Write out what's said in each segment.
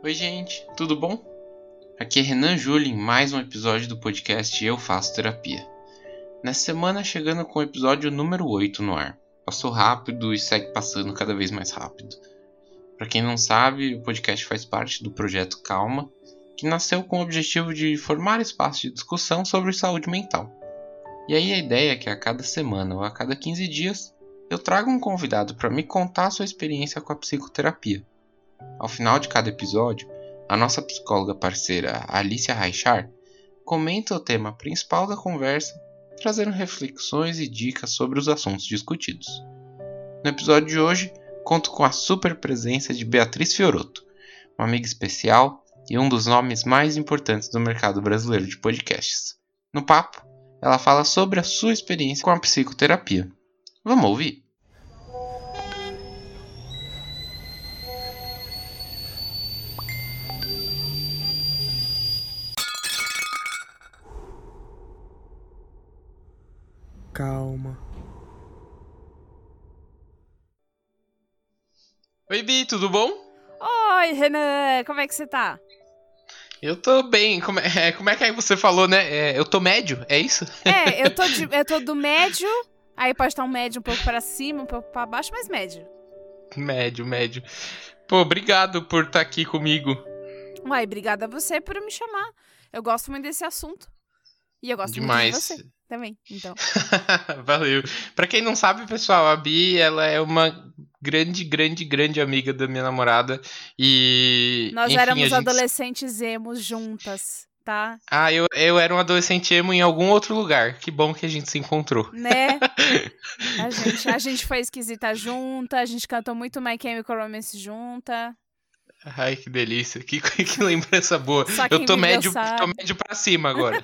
Oi, gente, tudo bom? Aqui é Renan Júlio em mais um episódio do podcast Eu Faço Terapia. Nessa semana, chegando com o episódio número 8 no ar. Passou rápido e segue passando cada vez mais rápido. Para quem não sabe, o podcast faz parte do projeto Calma, que nasceu com o objetivo de formar espaço de discussão sobre saúde mental. E aí a ideia é que a cada semana ou a cada 15 dias eu trago um convidado para me contar sua experiência com a psicoterapia. Ao final de cada episódio, a nossa psicóloga parceira Alicia Raichar comenta o tema principal da conversa, trazendo reflexões e dicas sobre os assuntos discutidos. No episódio de hoje, conto com a super presença de Beatriz Fioroto, uma amiga especial e um dos nomes mais importantes do mercado brasileiro de podcasts. No papo, ela fala sobre a sua experiência com a psicoterapia. Vamos ouvir? Calma. Oi, Bi, tudo bom? Oi, Renan, como é que você tá? Eu tô bem. Como é, como é que aí você falou, né? É, eu tô médio, é isso? É, eu tô, de, eu tô do médio, aí pode estar um médio um pouco para cima, um pouco para baixo, mas médio. Médio, médio. Pô, obrigado por estar tá aqui comigo. Uai, obrigada a você por me chamar. Eu gosto muito desse assunto. E eu gosto Demais. muito de você também, então. Valeu. Pra quem não sabe, pessoal, a Bi, ela é uma grande, grande, grande amiga da minha namorada. E. Nós enfim, éramos gente... adolescentes emos juntas, tá? Ah, eu, eu era um adolescente emo em algum outro lugar. Que bom que a gente se encontrou. Né? a, gente, a gente foi esquisita junta, a gente cantou muito My Chemical Romance junta. Ai, que delícia. Que, que lembrança boa. Eu tô médio, tô médio pra cima agora.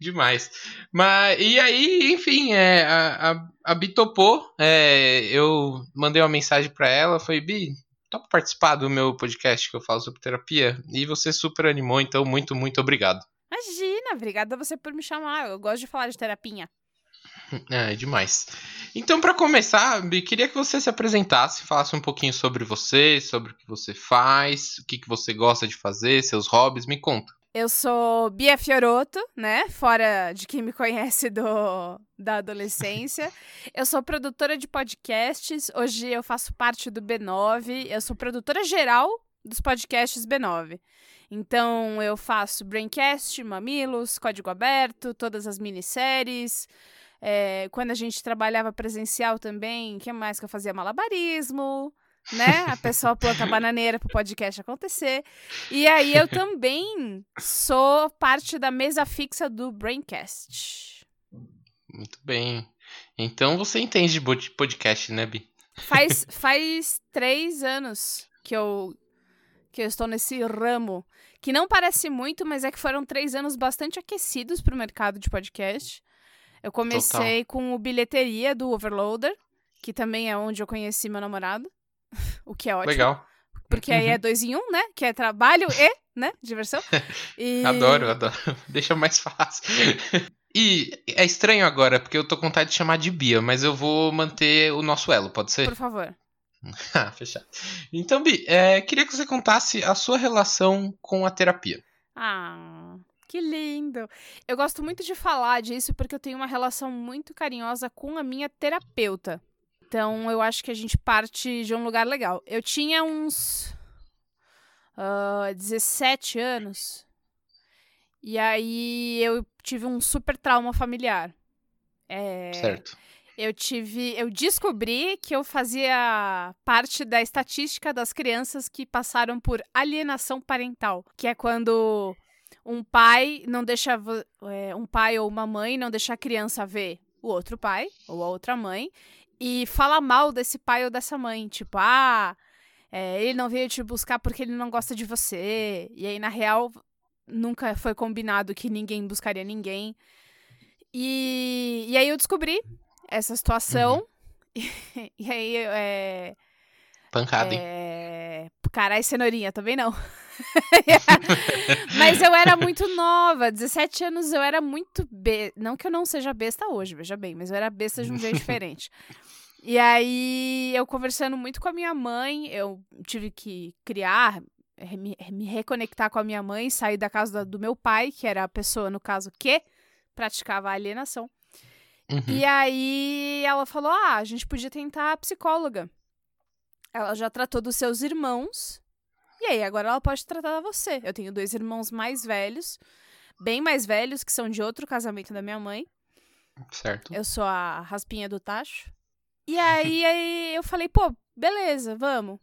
Demais. Mas, e aí, enfim, é, a, a, a Bi topou. É, eu mandei uma mensagem para ela. Foi, Bi, topa participar do meu podcast que eu falo sobre terapia? E você super animou, então muito, muito obrigado. Imagina, obrigada você por me chamar. Eu gosto de falar de terapia. É, demais. Então, para começar, Bi, queria que você se apresentasse, falasse um pouquinho sobre você, sobre o que você faz, o que, que você gosta de fazer, seus hobbies, me conta. Eu sou Bia Fioroto, né? Fora de quem me conhece do, da adolescência. eu sou produtora de podcasts. Hoje eu faço parte do B9. Eu sou produtora geral dos podcasts B9. Então eu faço Braincast, Mamilos, Código Aberto, todas as minisséries. É, quando a gente trabalhava presencial também, o que mais que eu fazia? Malabarismo né? A pessoa planta bananeira pro podcast acontecer. E aí eu também sou parte da mesa fixa do Braincast. Muito bem. Então você entende de podcast, né, Bi? Faz, faz três anos que eu, que eu estou nesse ramo. Que não parece muito, mas é que foram três anos bastante aquecidos pro mercado de podcast. Eu comecei Total. com o bilheteria do Overloader, que também é onde eu conheci meu namorado. o que é ótimo. Legal. Porque aí é uhum. dois em um, né? Que é trabalho e, né? Diversão. E... adoro, adoro. Deixa mais fácil. E é estranho agora, porque eu tô com vontade de chamar de Bia, mas eu vou manter o nosso elo, pode ser? Por favor. ah, fechado. Então, Bi, é, queria que você contasse a sua relação com a terapia. Ah, que lindo! Eu gosto muito de falar disso porque eu tenho uma relação muito carinhosa com a minha terapeuta. Então eu acho que a gente parte de um lugar legal. Eu tinha uns uh, 17 anos. E aí eu tive um super trauma familiar. É, certo. Eu tive. Eu descobri que eu fazia parte da estatística das crianças que passaram por alienação parental. Que é quando um pai não deixa. É, um pai ou uma mãe não deixa a criança ver o outro pai ou a outra mãe e fala mal desse pai ou dessa mãe. Tipo, ah, é, ele não veio te buscar porque ele não gosta de você. E aí, na real, nunca foi combinado que ninguém buscaria ninguém. E, e aí eu descobri essa situação. Uhum. E, e, aí, é. Pancada, hein? É... Carai, cenourinha, também não. Mas eu era muito nova, 17 anos eu era muito. Be... Não que eu não seja besta hoje, veja bem, mas eu era besta de um jeito diferente. E aí, eu conversando muito com a minha mãe, eu tive que criar, me, me reconectar com a minha mãe, sair da casa do meu pai, que era a pessoa, no caso, que praticava alienação. Uhum. E aí ela falou: ah, a gente podia tentar a psicóloga. Ela já tratou dos seus irmãos. E aí, agora ela pode tratar você. Eu tenho dois irmãos mais velhos, bem mais velhos, que são de outro casamento da minha mãe. Certo. Eu sou a raspinha do tacho. E aí, aí eu falei, pô, beleza, vamos.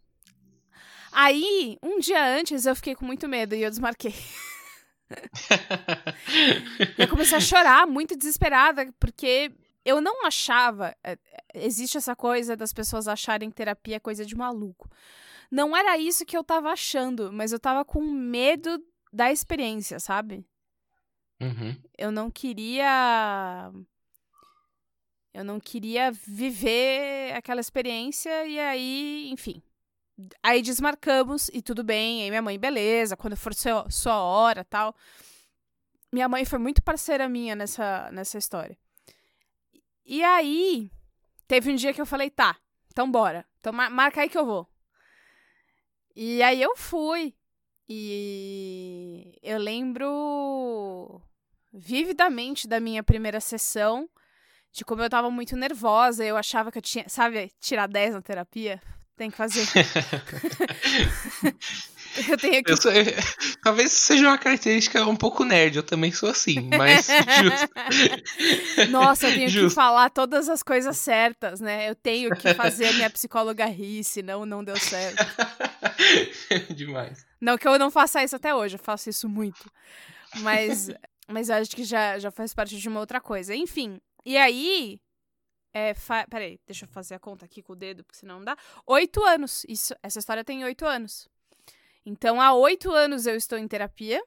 Aí, um dia antes, eu fiquei com muito medo e eu desmarquei. eu comecei a chorar, muito desesperada, porque eu não achava. é, Existe essa coisa das pessoas acharem terapia é coisa de maluco. Não era isso que eu tava achando, mas eu tava com medo da experiência, sabe? Uhum. Eu não queria. Eu não queria viver aquela experiência e aí, enfim. Aí desmarcamos e tudo bem. Aí minha mãe, beleza, quando for seu, sua hora tal. Minha mãe foi muito parceira minha nessa, nessa história. E aí, teve um dia que eu falei, tá, então bora. Então mar- marca aí que eu vou. E aí eu fui. E eu lembro vividamente da minha primeira sessão, de como eu tava muito nervosa, eu achava que eu tinha, sabe, tirar 10 na terapia, tem que fazer. eu tenho que Eu sou- eu- talvez seja uma característica um pouco nerd, eu também sou assim, mas justo. Nossa, eu tenho que Justo. falar todas as coisas certas, né? Eu tenho que fazer a minha psicóloga rir, senão não deu certo. Demais. Não que eu não faça isso até hoje, eu faço isso muito. Mas, mas eu acho que já, já faz parte de uma outra coisa. Enfim, e aí. É, fa... Peraí, deixa eu fazer a conta aqui com o dedo, porque senão não dá. Oito anos. Isso, essa história tem oito anos. Então, há oito anos eu estou em terapia.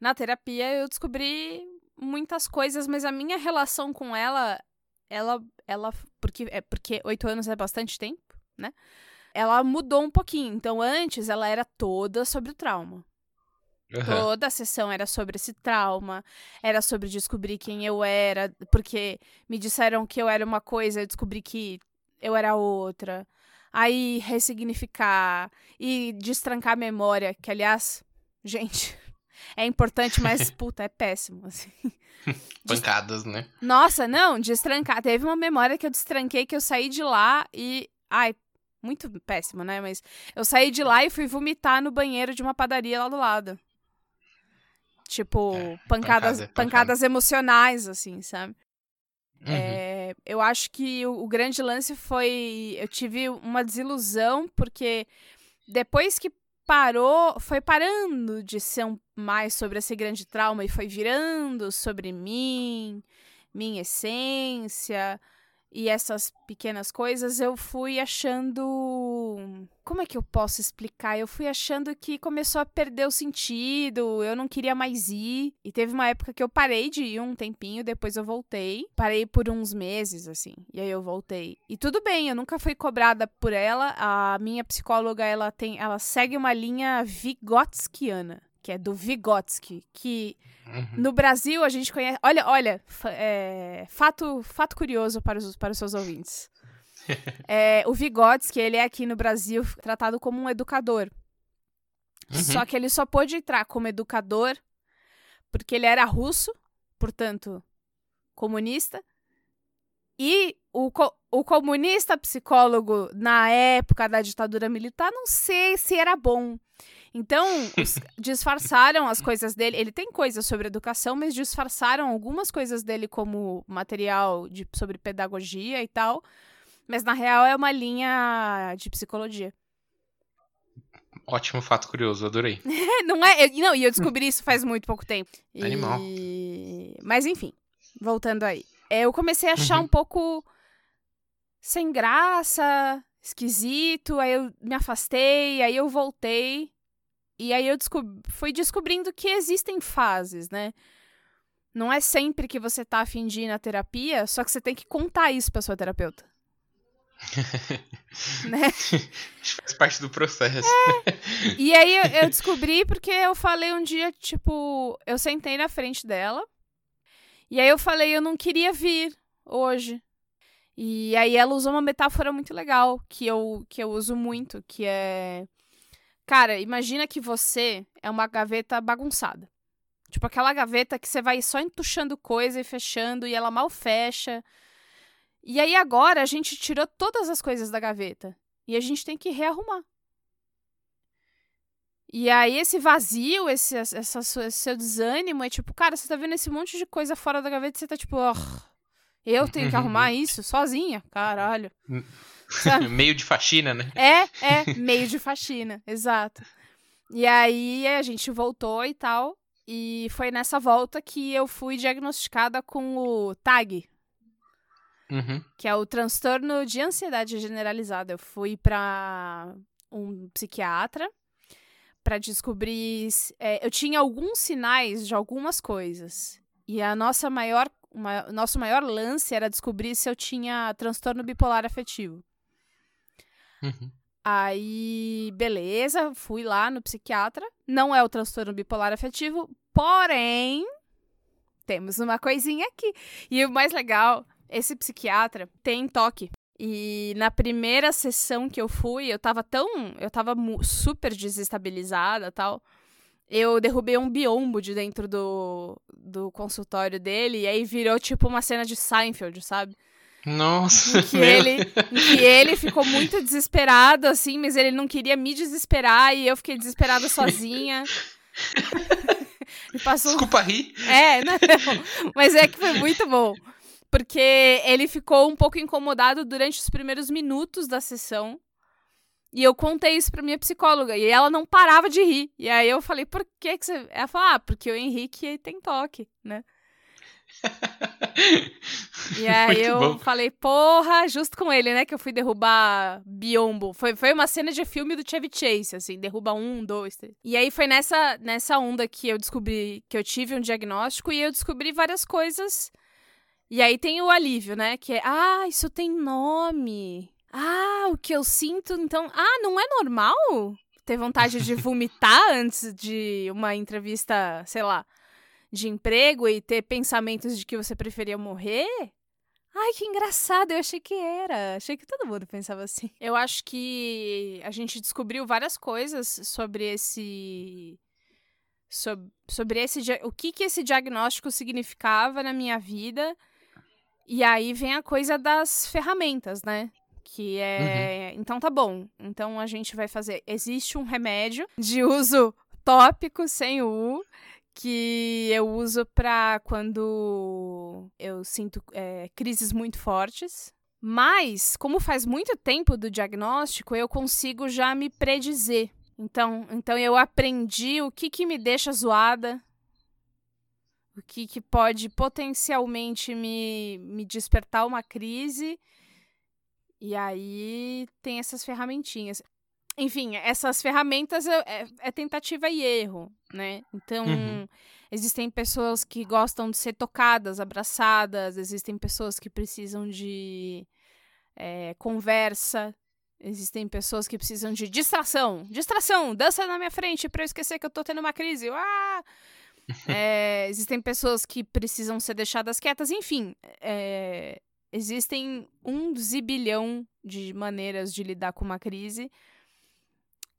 Na terapia eu descobri muitas coisas, mas a minha relação com ela, ela, ela, porque é porque oito anos é bastante tempo, né? Ela mudou um pouquinho. Então, antes ela era toda sobre o trauma. Aham. Toda a sessão era sobre esse trauma, era sobre descobrir quem eu era, porque me disseram que eu era uma coisa, eu descobri que eu era outra. Aí ressignificar e destrancar a memória, que aliás, gente, é importante, mas puta, é péssimo, assim. Pancadas, né? Nossa, não, destrancar. Teve uma memória que eu destranquei que eu saí de lá e. Ai, muito péssimo, né? Mas eu saí de lá e fui vomitar no banheiro de uma padaria lá do lado. Tipo, É, pancadas, pancada, pancada. pancadas emocionais, assim, sabe? Uhum. É, eu acho que o, o grande lance foi. Eu tive uma desilusão, porque depois que parou, foi parando de ser um, mais sobre esse grande trauma e foi virando sobre mim, minha essência e essas pequenas coisas, eu fui achando. Como é que eu posso explicar? Eu fui achando que começou a perder o sentido, eu não queria mais ir. E teve uma época que eu parei de ir um tempinho, depois eu voltei. Parei por uns meses, assim, e aí eu voltei. E tudo bem, eu nunca fui cobrada por ela. A minha psicóloga, ela tem. Ela segue uma linha vigotskiana. Que é do Vygotsky, que Uhum. no Brasil, a gente conhece. Olha, olha, é, fato, fato curioso para os, para os seus ouvintes. É, o Vygotsky, ele é aqui no Brasil tratado como um educador. Uhum. Só que ele só pôde entrar como educador porque ele era russo, portanto, comunista. E o, co- o comunista psicólogo na época da ditadura militar, não sei se era bom. Então, os- disfarçaram as coisas dele. Ele tem coisas sobre educação, mas disfarçaram algumas coisas dele como material de, sobre pedagogia e tal. Mas na real é uma linha de psicologia. Ótimo fato curioso, adorei. Não é? eu- não, e eu descobri isso faz muito pouco tempo. E- Animal. Mas enfim, voltando aí. É, Eu comecei a achar Uhum. um pouco sem graça, esquisito, aí eu me afastei, aí eu voltei. E aí eu descob- fui descobrindo que existem fases, né? Não é sempre que você tá afim de ir na terapia, só que você tem que contar isso pra sua terapeuta. né? Faz parte do processo. E aí eu, eu descobri porque eu falei um dia, tipo, eu sentei na frente dela. E aí eu falei, eu não queria vir hoje. E aí ela usou uma metáfora muito legal, que eu, que eu uso muito, que é. Cara, imagina que você é uma gaveta bagunçada. Tipo aquela gaveta que você vai só entuchando coisa e fechando, e ela mal fecha. E aí agora a gente tirou todas as coisas da gaveta. E a gente tem que rearrumar. E aí esse vazio, esse, essa, esse seu desânimo é tipo, cara, você tá vendo esse monte de coisa fora da gaveta e você tá tipo, oh, eu tenho que arrumar isso sozinha, caralho. Meio de faxina, né? É, é, meio de faxina, exato. E aí a gente voltou e tal. E foi nessa volta que eu fui diagnosticada com o TAG. Uhum. Que é o transtorno de ansiedade generalizada. Eu fui pra um psiquiatra para descobrir. É, eu tinha alguns sinais de algumas coisas. E a nossa maior, uma, nosso maior lance era descobrir se eu tinha transtorno bipolar afetivo. Uhum. Aí, beleza, fui lá no psiquiatra. Não é o transtorno bipolar afetivo, porém, temos uma coisinha aqui. E o mais legal, esse psiquiatra tem toque. E na primeira sessão que eu fui, eu tava tão. Eu tava super desestabilizada tal. Eu derrubei um biombo de dentro do, do consultório dele, e aí virou tipo uma cena de Seinfeld, sabe? Nossa! Em que, ele, em que ele ficou muito desesperado, assim, mas ele não queria me desesperar, e eu fiquei desesperada sozinha. passou... Desculpa rir. É, não, mas é que foi muito bom. Porque ele ficou um pouco incomodado durante os primeiros minutos da sessão. E eu contei isso pra minha psicóloga. E ela não parava de rir. E aí eu falei, por que, que você. Ela falou, ah, porque o Henrique tem toque, né? e aí Muito eu bom. falei, porra, justo com ele, né? Que eu fui derrubar Biombo. Foi, foi uma cena de filme do Chevy Chase, assim, derruba um, dois, três. E aí foi nessa, nessa onda que eu descobri que eu tive um diagnóstico e eu descobri várias coisas e aí tem o alívio, né? Que é, ah, isso tem nome. Ah, o que eu sinto, então. Ah, não é normal ter vontade de vomitar antes de uma entrevista, sei lá, de emprego e ter pensamentos de que você preferia morrer? Ai, que engraçado, eu achei que era. Achei que todo mundo pensava assim. Eu acho que a gente descobriu várias coisas sobre esse. Sobre, sobre esse. O que, que esse diagnóstico significava na minha vida e aí vem a coisa das ferramentas, né? Que é. Uhum. Então tá bom. Então a gente vai fazer. Existe um remédio de uso tópico sem o U que eu uso pra quando eu sinto é, crises muito fortes. Mas, como faz muito tempo do diagnóstico, eu consigo já me predizer. Então, então eu aprendi o que, que me deixa zoada, o que, que pode potencialmente me, me despertar uma crise. E aí tem essas ferramentinhas. Enfim, essas ferramentas é, é, é tentativa e erro, né? Então, uhum. existem pessoas que gostam de ser tocadas, abraçadas, existem pessoas que precisam de é, conversa, existem pessoas que precisam de distração. Distração, dança na minha frente para eu esquecer que eu tô tendo uma crise. Ah! é, existem pessoas que precisam ser deixadas quietas, enfim. É, existem um zibilhão de maneiras de lidar com uma crise.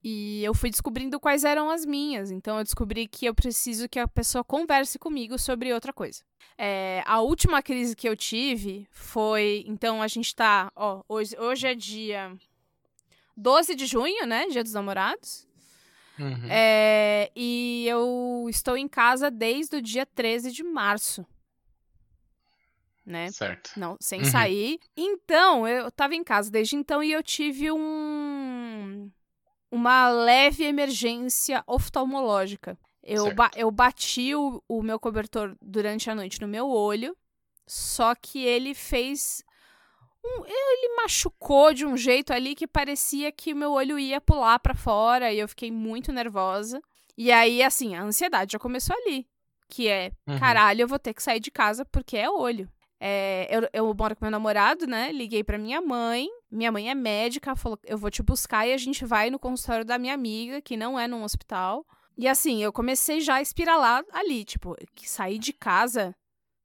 E eu fui descobrindo quais eram as minhas. Então eu descobri que eu preciso que a pessoa converse comigo sobre outra coisa. É, a última crise que eu tive foi. Então a gente tá. Ó, hoje, hoje é dia 12 de junho, né? Dia dos namorados. Uhum. É, e eu estou em casa desde o dia 13 de março. Né? Certo. Não, sem uhum. sair. Então, eu estava em casa desde então e eu tive um uma leve emergência oftalmológica. Eu, ba eu bati o, o meu cobertor durante a noite no meu olho, só que ele fez um, ele machucou de um jeito ali que parecia que o meu olho ia pular para fora e eu fiquei muito nervosa. E aí, assim, a ansiedade já começou ali. Que é, uhum. caralho, eu vou ter que sair de casa porque é olho. É, eu, eu moro com meu namorado, né? Liguei pra minha mãe. Minha mãe é médica, falou: eu vou te buscar e a gente vai no consultório da minha amiga, que não é num hospital. E assim, eu comecei já a espiralar ali, tipo, que sair de casa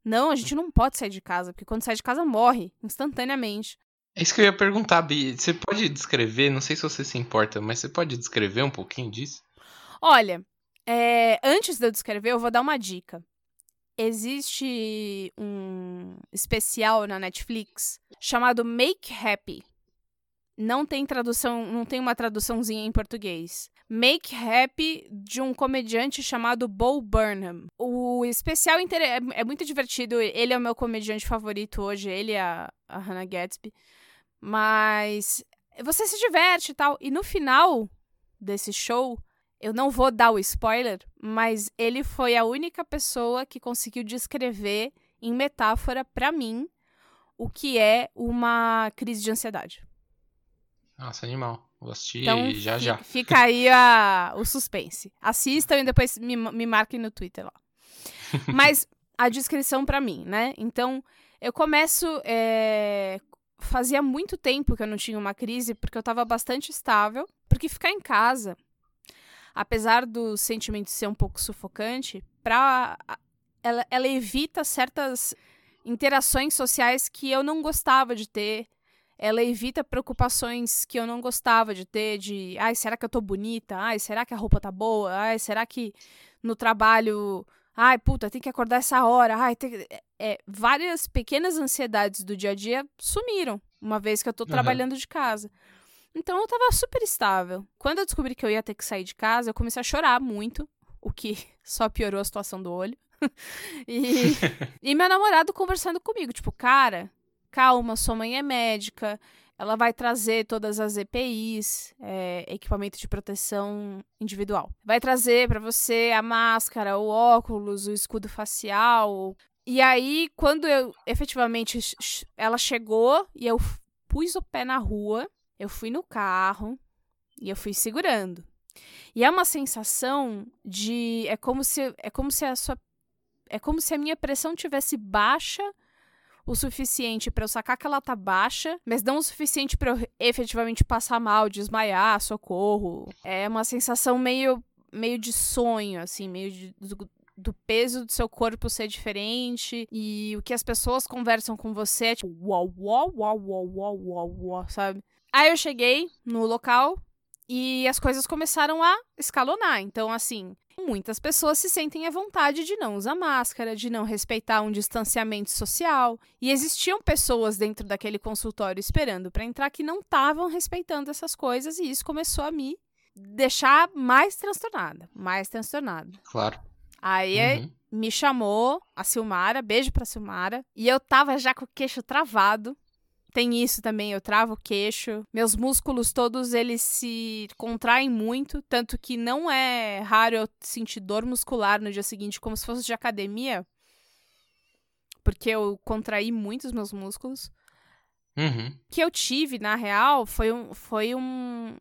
Não, a gente não pode sair de casa, porque quando sai de casa morre instantaneamente. É isso que eu ia perguntar, Bi. Você pode descrever, não sei se você se importa, mas você pode descrever um pouquinho disso? Olha, é, antes de eu descrever, eu vou dar uma dica. Existe um especial na Netflix chamado Make Happy. Não tem tradução, não tem uma traduçãozinha em português. Make Happy de um comediante chamado Bo Burnham. O especial é, é muito divertido. Ele é o meu comediante favorito hoje, ele é a, a Hannah Gatsby. Mas você se diverte e tal. E no final desse show, eu não vou dar o spoiler, mas ele foi a única pessoa que conseguiu descrever em metáfora para mim o que é uma crise de ansiedade. Nossa, animal. Vou assistir então, já já. Fica aí a, o suspense. Assistam e depois me, me marquem no Twitter lá. Mas a descrição para mim, né? Então, eu começo. É... Fazia muito tempo que eu não tinha uma crise, porque eu tava bastante estável. Porque ficar em casa, apesar do sentimento ser um pouco sufocante, pra... ela, ela evita certas interações sociais que eu não gostava de ter ela evita preocupações que eu não gostava de ter, de, ai, será que eu tô bonita? Ai, será que a roupa tá boa? Ai, será que no trabalho, ai, puta, tem que acordar essa hora? Ai, tem... é, várias pequenas ansiedades do dia a dia sumiram, uma vez que eu tô uhum. trabalhando de casa. Então eu tava super estável. Quando eu descobri que eu ia ter que sair de casa, eu comecei a chorar muito, o que só piorou a situação do olho. e, e meu namorado conversando comigo, tipo, cara, calma, sua mãe é médica, ela vai trazer todas as EPIs, é, equipamento de proteção individual. Vai trazer para você a máscara, o óculos, o escudo facial. E aí, quando eu efetivamente ela chegou e eu pus o pé na rua, eu fui no carro e eu fui segurando. E é uma sensação de é como se é como se a sua é como se a minha pressão tivesse baixa o suficiente para eu sacar que ela tá baixa, mas não o suficiente para eu efetivamente passar mal, desmaiar, socorro. É uma sensação meio meio de sonho, assim, meio de, do, do peso do seu corpo ser diferente e o que as pessoas conversam com você é tipo uau, uau, uau, uau, uau, uau, uau, sabe? Aí eu cheguei no local e as coisas começaram a escalonar. Então, assim, muitas pessoas se sentem à vontade de não usar máscara, de não respeitar um distanciamento social. E existiam pessoas dentro daquele consultório esperando para entrar que não estavam respeitando essas coisas, e isso começou a me deixar mais transtornada. Mais transtornada. Claro. Aí uhum. me chamou a Silmara, beijo pra Silmara, e eu tava já com o queixo travado, tem isso também, eu travo o queixo. Meus músculos todos eles se contraem muito, tanto que não é raro eu sentir dor muscular no dia seguinte como se fosse de academia. Porque eu contraí muito os meus músculos. Uhum. que eu tive, na real, foi um, foi um.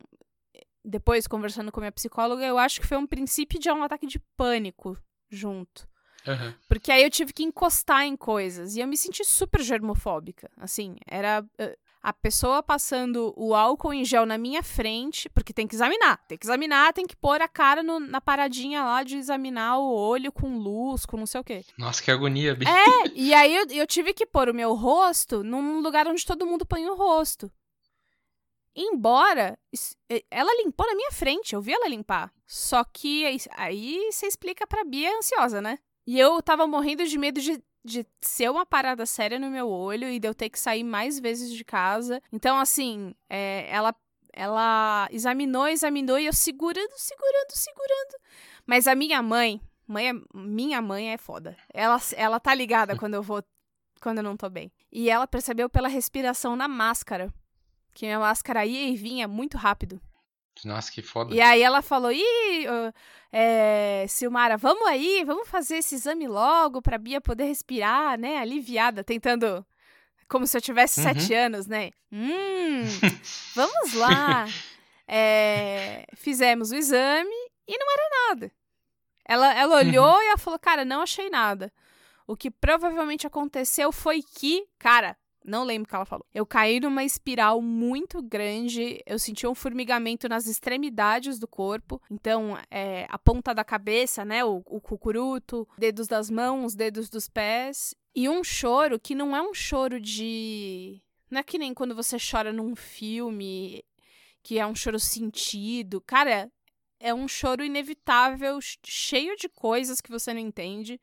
Depois, conversando com minha psicóloga, eu acho que foi um princípio de um ataque de pânico junto. Uhum. Porque aí eu tive que encostar em coisas. E eu me senti super germofóbica. Assim, era uh, a pessoa passando o álcool em gel na minha frente, porque tem que examinar. Tem que examinar, tem que pôr a cara no, na paradinha lá de examinar o olho com luz, com não sei o quê. Nossa, que agonia, bicho. É, e aí eu, eu tive que pôr o meu rosto num lugar onde todo mundo põe o rosto. Embora ela limpou na minha frente, eu vi ela limpar. Só que aí você explica pra Bia ansiosa, né? E eu tava morrendo de medo de, de ser uma parada séria no meu olho e de eu ter que sair mais vezes de casa. Então, assim, é, ela, ela examinou, examinou e eu segurando, segurando, segurando. Mas a minha mãe, mãe é, minha mãe é foda. Ela, ela tá ligada quando eu vou, quando eu não tô bem. E ela percebeu pela respiração na máscara. Que minha máscara ia e vinha muito rápido. Nossa, que foda. E aí ela falou: Ih, é, Silmara, vamos aí, vamos fazer esse exame logo pra Bia poder respirar, né? Aliviada, tentando. Como se eu tivesse uhum. sete anos, né? Hum, vamos lá. É, fizemos o exame e não era nada. Ela, ela olhou uhum. e ela falou: Cara, não achei nada. O que provavelmente aconteceu foi que, cara, Não lembro o que ela falou. Eu caí numa espiral muito grande. Eu senti um formigamento nas extremidades do corpo. Então, é, a ponta da cabeça, né? O, o cucuruto, dedos das mãos, dedos dos pés. E um choro que não é um choro de. Não é que nem quando você chora num filme, que é um choro sentido. Cara, é um choro inevitável, cheio de coisas que você não entende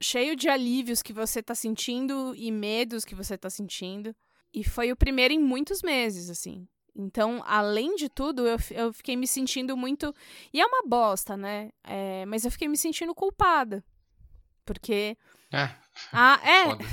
cheio de alívios que você tá sentindo e medos que você tá sentindo. E foi o primeiro em muitos meses, assim. Então, além de tudo, eu, eu fiquei me sentindo muito. E é uma bosta, né? É, mas eu fiquei me sentindo culpada. Porque. É. Ah, é. Foda.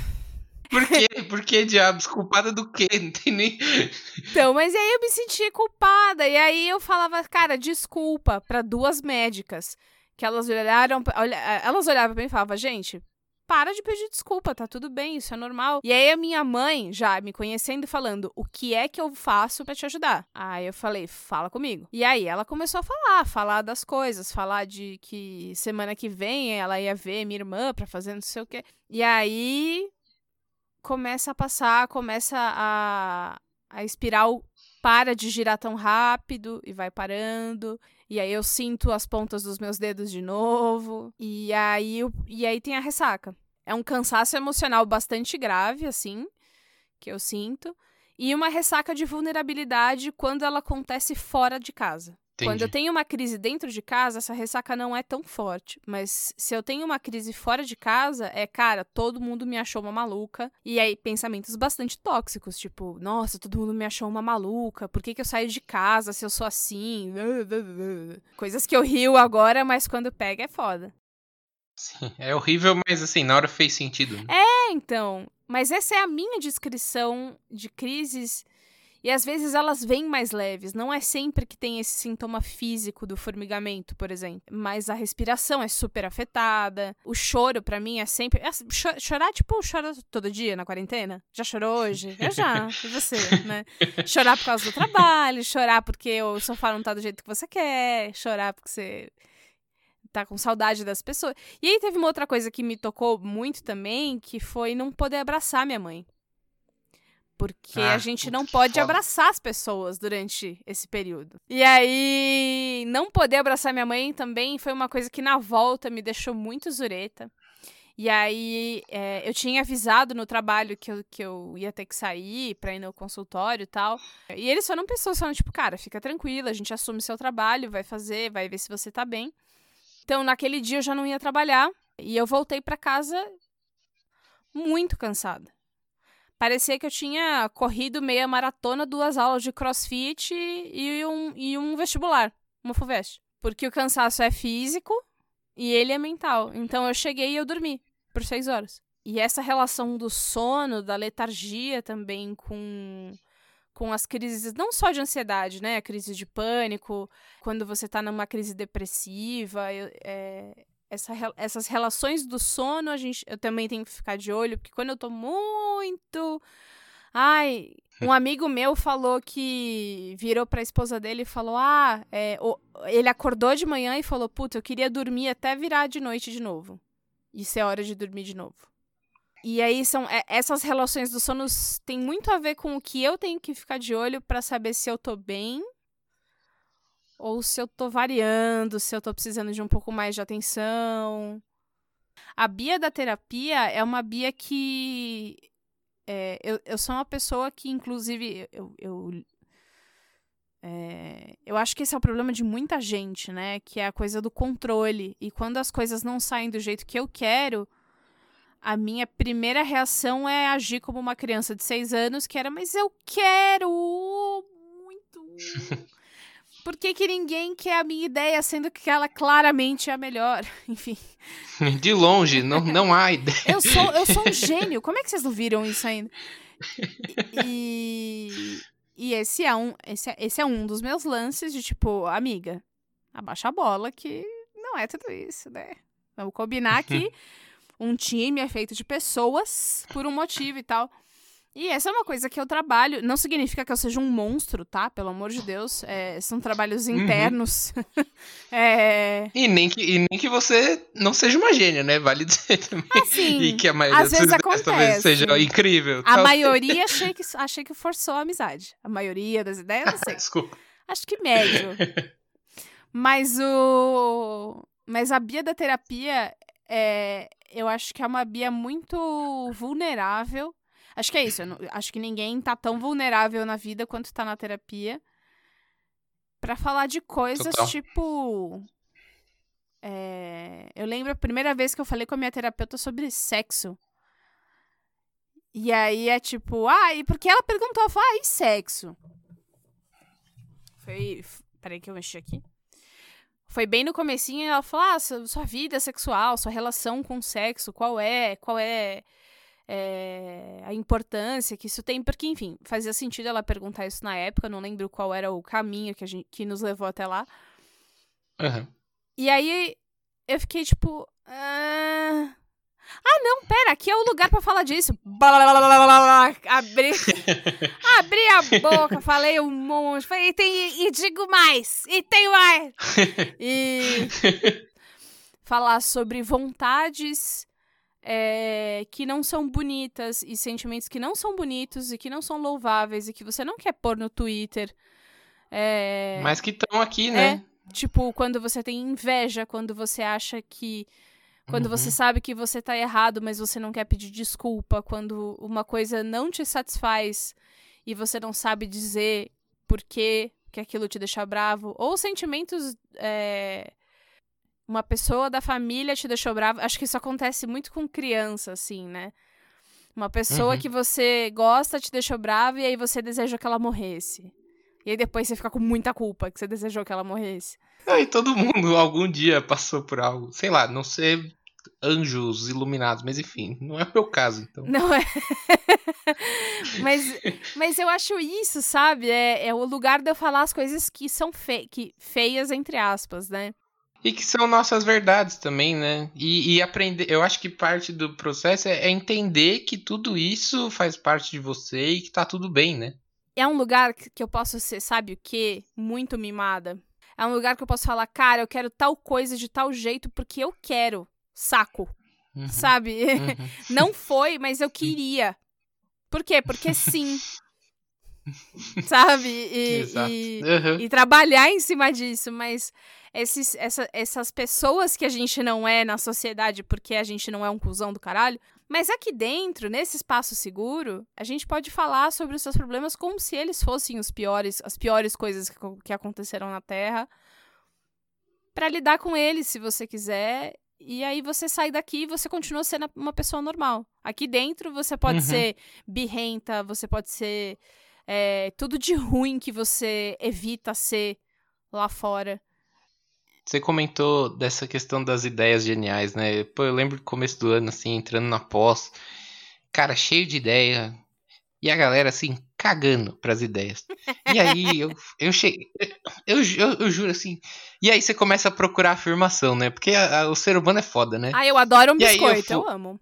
Por quê? Por que, diabos? Culpada do quê? Não tem nem. Então, mas aí eu me sentia culpada. E aí eu falava, cara, desculpa para duas médicas que elas olharam, olha, elas olhavam pra mim e falavam, gente, para de pedir desculpa, tá tudo bem, isso é normal. E aí a minha mãe, já me conhecendo, falando, o que é que eu faço para te ajudar? Aí eu falei, fala comigo. E aí ela começou a falar, falar das coisas, falar de que semana que vem ela ia ver minha irmã pra fazer não sei o quê. E aí começa a passar, começa a, a espiral para de girar tão rápido e vai parando. E aí eu sinto as pontas dos meus dedos de novo. E aí, e aí tem a ressaca. É um cansaço emocional bastante grave, assim, que eu sinto. E uma ressaca de vulnerabilidade quando ela acontece fora de casa. Entendi. Quando eu tenho uma crise dentro de casa, essa ressaca não é tão forte. Mas se eu tenho uma crise fora de casa, é, cara, todo mundo me achou uma maluca. E aí, pensamentos bastante tóxicos, tipo, nossa, todo mundo me achou uma maluca. Por que, que eu saio de casa se eu sou assim? Coisas que eu rio agora, mas quando pega é foda. Sim, é horrível, mas assim, na hora fez sentido. Né? É, então. Mas essa é a minha descrição de crises e às vezes elas vêm mais leves, não é sempre que tem esse sintoma físico do formigamento, por exemplo. Mas a respiração é super afetada. O choro, para mim, é sempre. É, chorar, tipo, chora todo dia na quarentena? Já chorou hoje? Eu já. E você, né? Chorar por causa do trabalho, chorar porque o sofá não tá do jeito que você quer, chorar porque você tá com saudade das pessoas. E aí teve uma outra coisa que me tocou muito também, que foi não poder abraçar minha mãe. Porque ah, a gente não pode foda. abraçar as pessoas durante esse período. E aí, não poder abraçar minha mãe também foi uma coisa que na volta me deixou muito zureta. E aí, é, eu tinha avisado no trabalho que eu, que eu ia ter que sair pra ir no consultório e tal. E eles foram pessoas falando, tipo, cara, fica tranquila, a gente assume seu trabalho, vai fazer, vai ver se você tá bem. Então, naquele dia eu já não ia trabalhar. E eu voltei para casa muito cansada. Parecia que eu tinha corrido meia maratona, duas aulas de crossfit e um, e um vestibular, uma FUVEST. Porque o cansaço é físico e ele é mental. Então eu cheguei e eu dormi por seis horas. E essa relação do sono, da letargia também com com as crises, não só de ansiedade, né? A crise de pânico, quando você tá numa crise depressiva, é, essa, essas relações do sono, a gente, eu também tenho que ficar de olho, porque quando eu tô muito. Ai, um amigo meu falou que virou pra esposa dele e falou: Ah, é, o, ele acordou de manhã e falou: Puta, eu queria dormir até virar de noite de novo. Isso é hora de dormir de novo. E aí são é, essas relações do sono tem muito a ver com o que eu tenho que ficar de olho para saber se eu tô bem ou se eu tô variando, se eu tô precisando de um pouco mais de atenção. A Bia da terapia é uma Bia que. É, eu, eu sou uma pessoa que, inclusive, eu, eu, é, eu acho que esse é o problema de muita gente, né? Que é a coisa do controle. E quando as coisas não saem do jeito que eu quero, a minha primeira reação é agir como uma criança de seis anos, que era, mas eu quero muito. por que, que ninguém quer a minha ideia, sendo que ela claramente é a melhor? Enfim. De longe, não, não há ideia. eu, sou, eu sou um gênio. Como é que vocês não viram isso ainda? E, e esse, é um, esse, é, esse é um dos meus lances de tipo, amiga, abaixa a bola que não é tudo isso, né? Vamos combinar que um time é feito de pessoas por um motivo e tal. E essa é uma coisa que eu trabalho. Não significa que eu seja um monstro, tá? Pelo amor de Deus. É, são trabalhos Uhum. internos. é... E nem, que, e nem que você não seja uma gênia, né? Vale dizer também. Assim, e que a maioria às vezes ideias talvez acontece. seja incrível. A tal. maioria achei que, achei que forçou a amizade. A maioria das ideias, não sei. Desculpa. Acho que médio. Mas o. Mas a Bia da terapia, é... eu acho que é uma Bia muito vulnerável. Acho que é isso. não- Acho que ninguém tá tão vulnerável na vida quanto tá na terapia. Pra falar de coisas Total. tipo. é, Eu lembro a primeira vez que eu falei com a minha terapeuta sobre sexo. E aí é tipo, ah, e porque ela perguntou, falei, ah, e sexo? Foi. Peraí que eu mexi aqui. Foi bem no comecinho, ela falou, ah, sua, sua vida sexual, sua relação com o sexo, qual é, qual é, é, a importância que isso tem, porque, enfim, fazia sentido ela perguntar isso na época, não lembro qual era o caminho que, a gente, que nos levou até lá. Aham. E aí eu fiquei tipo. Ah, ah, não, pera, aqui é o lugar pra falar disso. Abri, abri a boca, falei um monte. Falei, e, tem, e digo mais, e tem mais. E falar sobre vontades é, que não são bonitas e sentimentos que não são bonitos e que não são louváveis e que você não quer pôr no Twitter. É, Mas que estão aqui, né? Tipo, quando você tem inveja, quando você acha que. Quando Uhum. você sabe que você tá errado, mas você não quer pedir desculpa, quando uma coisa não te satisfaz e você não sabe dizer por que que aquilo te deixa bravo, ou sentimentos. é, Uma pessoa da família te deixou bravo. Acho que isso acontece muito com criança, assim, né? Uma pessoa Uhum. que você gosta te deixou bravo e aí você deseja que ela morresse. E aí depois você fica com muita culpa que você desejou que ela morresse. Ah, e todo mundo algum dia passou por algo. Sei lá, não ser anjos iluminados, mas enfim, não é o meu caso, então. Não é. mas, mas eu acho isso, sabe? É, é o lugar de eu falar as coisas que são fe que, feias, entre aspas, né? E que são nossas verdades também, né? E, e aprender. Eu acho que parte do processo é, é entender que tudo isso faz parte de você e que tá tudo bem, né? É um lugar que eu posso ser, sabe o quê? Muito mimada. É um lugar que eu posso falar, cara, eu quero tal coisa de tal jeito porque eu quero. Saco. Uhum, Sabe? uhum. Não foi, mas eu queria. Por quê? Porque sim. Sabe? E, Exato. e- Uhum. e trabalhar em cima disso, mas esses, essa- essas pessoas que a gente não é na sociedade porque a gente não é um cuzão do caralho, mas aqui dentro, nesse espaço seguro, a gente pode falar sobre os seus problemas como se eles fossem os piores, as piores coisas que, que aconteceram na Terra, Pra lidar com eles, se você quiser. E aí você sai daqui e você continua sendo uma pessoa normal. Aqui dentro você pode Uhum. ser birrenta, você pode ser é, tudo de ruim que você evita ser lá fora. Você comentou dessa questão das ideias geniais, né? Pô, eu lembro do começo do ano, assim, entrando na pós, cara, cheio de ideia, e a galera, assim, cagando pras ideias. E aí, eu, eu cheguei, eu, eu, eu juro, assim, e aí você começa a procurar afirmação, né? Porque a- a- o ser humano é foda, né? Ah, eu adoro um E eu biscoito, eu, fu- amo.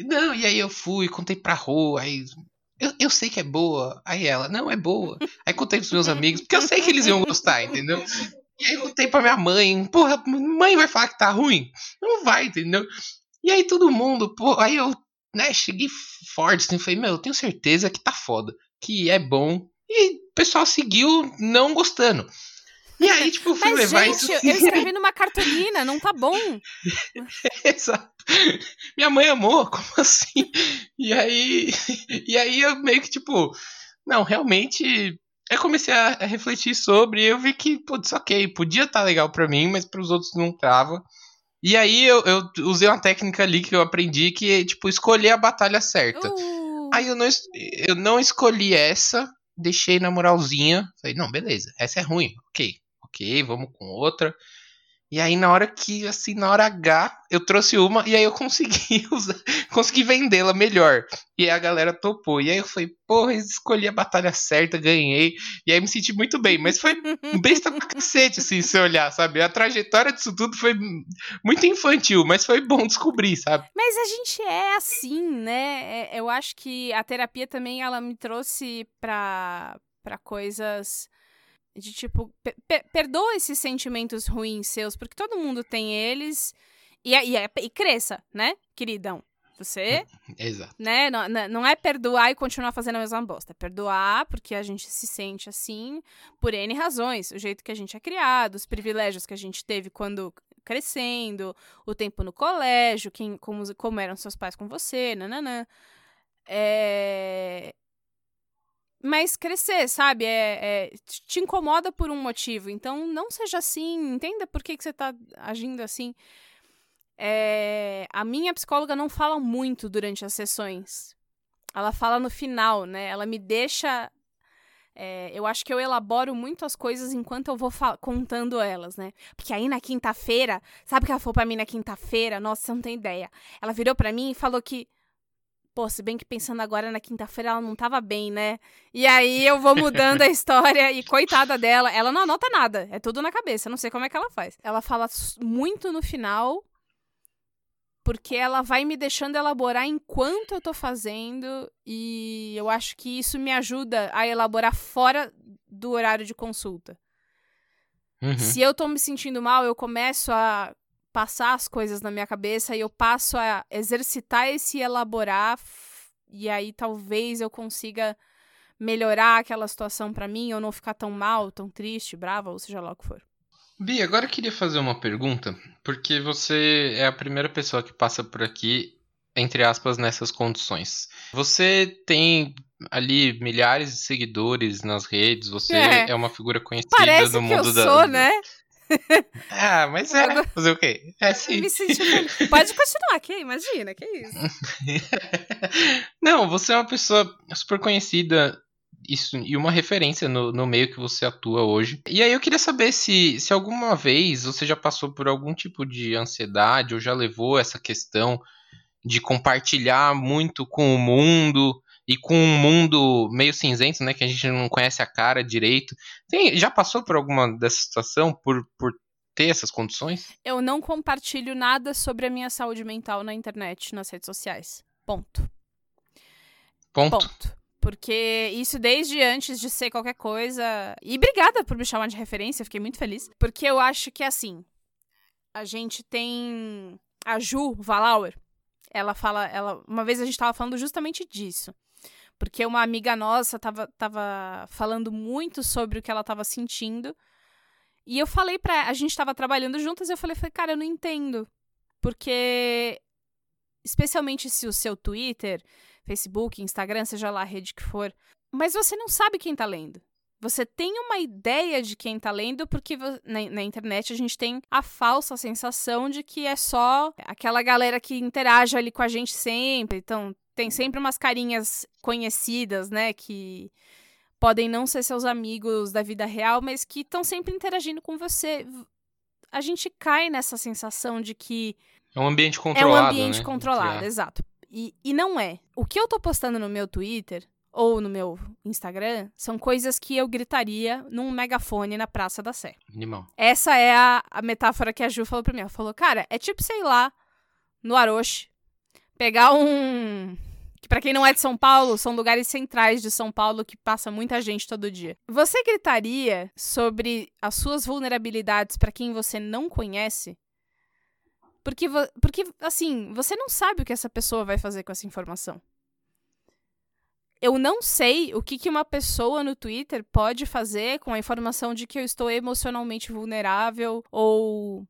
Não, e aí eu fui, contei pra rua, aí. Eu, eu sei que é boa. Aí ela, não, é boa. Aí contei pros meus amigos, porque eu sei que eles iam gostar, entendeu? E aí eu contei pra minha mãe, porra, mãe vai falar que tá ruim? Não vai, entendeu? E aí todo mundo, pô, aí eu, né, cheguei forte, assim, falei, meu, eu tenho certeza que tá foda, que é bom. E o pessoal seguiu não gostando. E aí, tipo, eu fui Mas, levar gente, isso. eu escrevi numa cartolina, não tá bom. Exato. Minha mãe amou, como assim? E aí, e aí eu meio que tipo, não, realmente, eu comecei a, a refletir sobre, e eu vi que, putz, ok, podia estar legal pra mim, mas pros outros não tava. E aí eu, eu usei uma técnica ali que eu aprendi que é, tipo, escolher a batalha certa. Uh, Aí eu não, eu não escolhi essa, deixei na moralzinha. Falei, não, beleza, essa é ruim, ok, ok, vamos com outra. E aí, na hora que, assim, na hora H, eu trouxe uma e aí eu consegui usar, consegui vendê-la melhor. E aí a galera topou. E aí eu falei, porra, escolhi a batalha certa, ganhei. E aí me senti muito bem. Mas foi besta pra cacete, assim, se olhar, sabe? A trajetória disso tudo foi muito infantil, mas foi bom descobrir, sabe? Mas a gente é assim, né? É, eu acho que a terapia também, ela me trouxe pra, pra coisas de tipo, per perdoa esses sentimentos ruins seus, porque todo mundo tem eles. E, e, e cresça, né, queridão? Você. Exato. Né, não, não é perdoar e continuar fazendo a mesma bosta. É perdoar porque a gente se sente assim por N razões. O jeito que a gente é criado, os privilégios que a gente teve quando crescendo, o tempo no colégio, quem, como, como eram seus pais com você, nananã. É mas crescer, sabe? É, é, te incomoda por um motivo. Então, não seja assim. Entenda por que, que você está agindo assim. É, a minha psicóloga não fala muito durante as sessões. Ela fala no final, né? Ela me deixa. É, eu acho que eu elaboro muito as coisas enquanto eu vou contando elas, né? Porque aí na quinta-feira, sabe o que ela falou pra mim na quinta-feira? Nossa, você não tem ideia. Ela virou para mim e falou que pô, se bem que pensando agora na quinta-feira ela não tava bem, né? E aí eu vou mudando a história e coitada dela, ela não anota nada, é tudo na cabeça, não sei como é que ela faz. Ela fala muito no final, porque ela vai me deixando elaborar enquanto eu tô fazendo e eu acho que isso me ajuda a elaborar fora do horário de consulta. Uhum. Se eu tô me sentindo mal, eu começo a passar as coisas na minha cabeça e eu passo a exercitar esse elaborar e aí talvez eu consiga melhorar aquela situação para mim ou não ficar tão mal, tão triste, brava, ou seja lá o que for. Bia, agora eu queria fazer uma pergunta, porque você é a primeira pessoa que passa por aqui, entre aspas, nessas condições. Você tem ali milhares de seguidores nas redes, você é, é uma figura conhecida Parece no mundo que eu da. Sou, né? Ah, mas é. Fazer o quê? É sim. Me senti... Pode continuar aqui, imagina, que isso. Não, você é uma pessoa super conhecida isso, e uma referência no, no meio que você atua hoje. E aí eu queria saber se, se alguma vez você já passou por algum tipo de ansiedade ou já levou essa questão de compartilhar muito com o mundo e com um mundo meio cinzento, né, que a gente não conhece a cara direito. Tem, já passou por alguma dessa situação por, por ter essas condições? Eu não compartilho nada sobre a minha saúde mental na internet, nas redes sociais. Ponto. Ponto. Ponto. Porque isso desde antes de ser qualquer coisa. E obrigada por me chamar de referência, fiquei muito feliz. Porque eu acho que assim. A gente tem. A Ju Valauer. Ela fala. Ela, uma vez a gente estava falando justamente disso. Porque uma amiga nossa tava, tava falando muito sobre o que ela tava sentindo. E eu falei pra. A gente tava trabalhando juntas e eu falei, falei, cara, eu não entendo. Porque. Especialmente se o seu Twitter, Facebook, Instagram, seja lá a rede que for. Mas você não sabe quem tá lendo. Você tem uma ideia de quem tá lendo, porque na, na, internet a gente tem a falsa sensação de que é só aquela galera que interage ali com a gente sempre. Então, tem sempre umas carinhas conhecidas, né? Que podem não ser seus amigos da vida real, mas que estão sempre interagindo com você. A gente cai nessa sensação de que. É um ambiente controlado. É um ambiente né? controlado, exato. E, e não é. O que eu tô postando no meu Twitter ou no meu Instagram são coisas que eu gritaria num megafone na Praça da Sé. Animal. Essa é a, a metáfora que a Ju falou pra mim. Ela falou, cara, é tipo, sei lá, no Aroche, pegar um para quem não é de São Paulo, são lugares centrais de São Paulo que passa muita gente todo dia. Você gritaria sobre as suas vulnerabilidades para quem você não conhece? Porque, porque, assim, você não sabe o que essa pessoa vai fazer com essa informação. Eu não sei o que, que uma pessoa no Twitter pode fazer com a informação de que eu estou emocionalmente vulnerável ou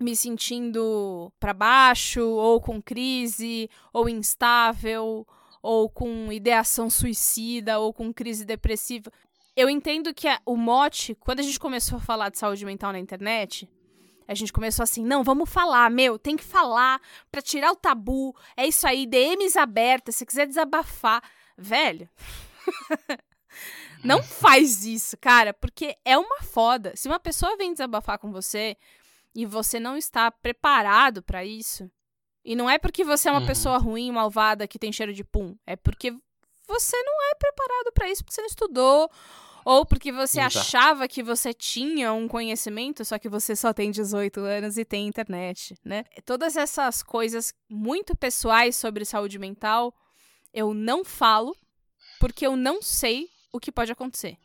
me sentindo para baixo, ou com crise, ou instável, ou com ideação suicida, ou com crise depressiva. Eu entendo que o mote, quando a gente começou a falar de saúde mental na internet, a gente começou assim, não, vamos falar, meu, tem que falar para tirar o tabu. É isso aí, DMs abertas, se quiser desabafar, velho. não faz isso, cara, porque é uma foda. Se uma pessoa vem desabafar com você, e você não está preparado para isso, e não é porque você é uma uhum. pessoa ruim, malvada, que tem cheiro de pum, é porque você não é preparado para isso, porque você não estudou, ou porque você Exato. achava que você tinha um conhecimento, só que você só tem 18 anos e tem internet, né? Todas essas coisas muito pessoais sobre saúde mental, eu não falo porque eu não sei o que pode acontecer.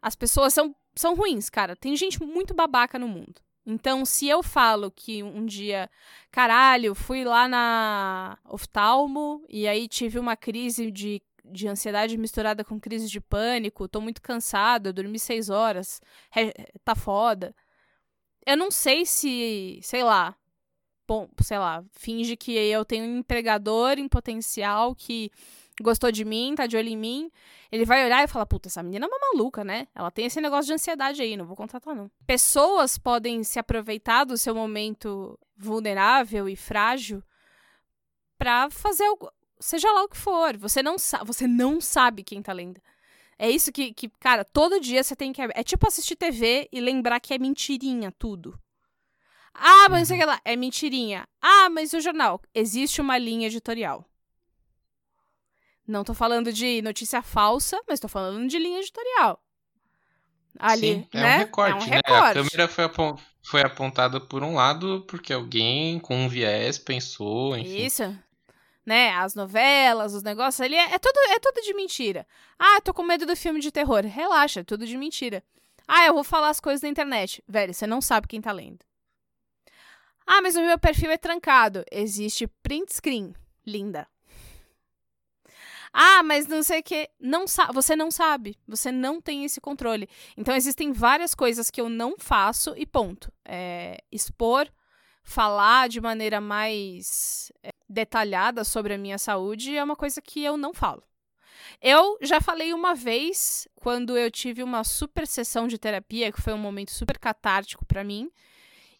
As pessoas são, são ruins, cara. Tem gente muito babaca no mundo. Então, se eu falo que um dia, caralho, fui lá na oftalmo e aí tive uma crise de de ansiedade misturada com crise de pânico, tô muito cansada, dormi seis horas, tá foda. Eu não sei se, sei lá, bom, sei lá, finge que eu tenho um empregador em potencial que gostou de mim, tá de olho em mim. Ele vai olhar e falar: Puta, essa menina é uma maluca, né? Ela tem esse negócio de ansiedade aí, não vou contratar, não. Pessoas podem se aproveitar do seu momento vulnerável e frágil para fazer algo, seja lá o que for, você não, você não sabe quem tá lendo. É isso que, que, cara, todo dia você tem que. É tipo assistir TV e lembrar que é mentirinha tudo. Ah, mas não sei o que lá. É mentirinha. Ah, mas o jornal. Existe uma linha editorial. Não tô falando de notícia falsa, mas tô falando de linha editorial. Ali, Sim, é né? um recorte, é um né? A câmera foi, foi apontada por um lado porque alguém com um viés pensou, enfim. Isso né? As novelas, os negócios ali, é, é, tudo, é tudo de mentira. Ah, tô com medo do filme de terror. Relaxa, é tudo de mentira. Ah, eu vou falar as coisas na internet. Velho, você não sabe quem tá lendo. Ah, mas o meu perfil é trancado. Existe print screen. Linda. Ah, mas não sei o que. Não você não sabe. Você não tem esse controle. Então, existem várias coisas que eu não faço e ponto. É, expor falar de maneira mais é, detalhada sobre a minha saúde é uma coisa que eu não falo. Eu já falei uma vez, quando eu tive uma super sessão de terapia, que foi um momento super catártico para mim.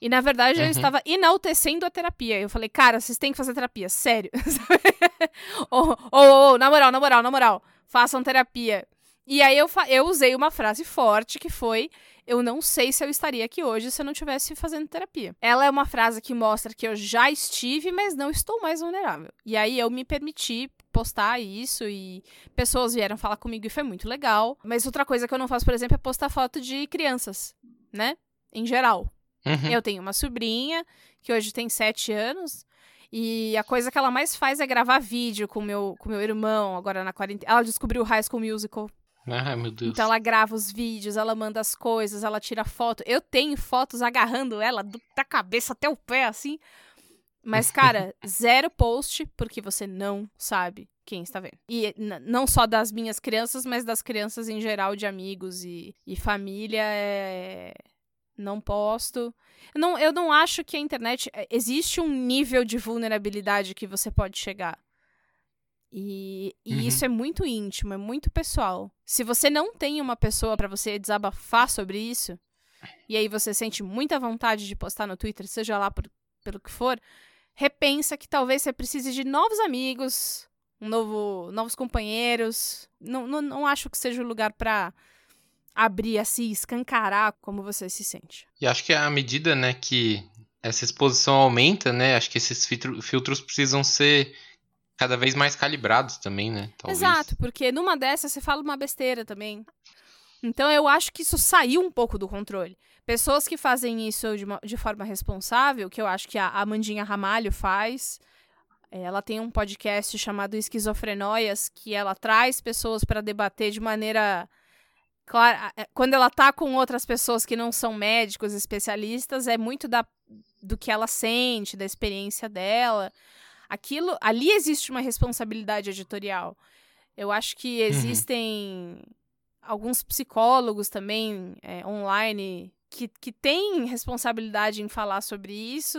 E na verdade uhum. eu estava enaltecendo a terapia. Eu falei, cara, vocês têm que fazer terapia, sério. ou, ou, ou, na moral, na moral, na moral, façam terapia. E aí eu, eu usei uma frase forte que foi: Eu não sei se eu estaria aqui hoje se eu não estivesse fazendo terapia. Ela é uma frase que mostra que eu já estive, mas não estou mais vulnerável. E aí eu me permiti postar isso e pessoas vieram falar comigo e foi muito legal. Mas outra coisa que eu não faço, por exemplo, é postar foto de crianças, né? Em geral. Uhum. Eu tenho uma sobrinha que hoje tem sete anos. E a coisa que ela mais faz é gravar vídeo com meu, com meu irmão, agora na quarentena. Ela descobriu o High School Musical ah, meu Deus. Então ela grava os vídeos, ela manda as coisas, ela tira foto. Eu tenho fotos agarrando ela do, da cabeça até o pé, assim. Mas, cara, zero post, porque você não sabe quem está vendo. E não só das minhas crianças, mas das crianças em geral, de amigos e, e família. É... Não posto. Não, eu não acho que a internet. É, existe um nível de vulnerabilidade que você pode chegar. E, e uhum. isso é muito íntimo, é muito pessoal. Se você não tem uma pessoa para você desabafar sobre isso, e aí você sente muita vontade de postar no Twitter, seja lá por, pelo que for, repensa que talvez você precise de novos amigos, um novo, novos companheiros. Não, não, não acho que seja o lugar para abrir assim, escancarar como você se sente. E acho que à medida, né, que essa exposição aumenta, né, acho que esses filtros precisam ser cada vez mais calibrados também, né? Talvez. Exato, porque numa dessas você fala uma besteira também. Então eu acho que isso saiu um pouco do controle. Pessoas que fazem isso de, uma, de forma responsável, que eu acho que a Amandinha Ramalho faz. É, ela tem um podcast chamado Esquizofrenóias, que ela traz pessoas para debater de maneira clara. É, quando ela tá com outras pessoas que não são médicos, especialistas, é muito da, do que ela sente, da experiência dela aquilo ali existe uma responsabilidade editorial. Eu acho que uhum. existem uhum. alguns psicólogos também é, online que, que têm responsabilidade em falar sobre isso.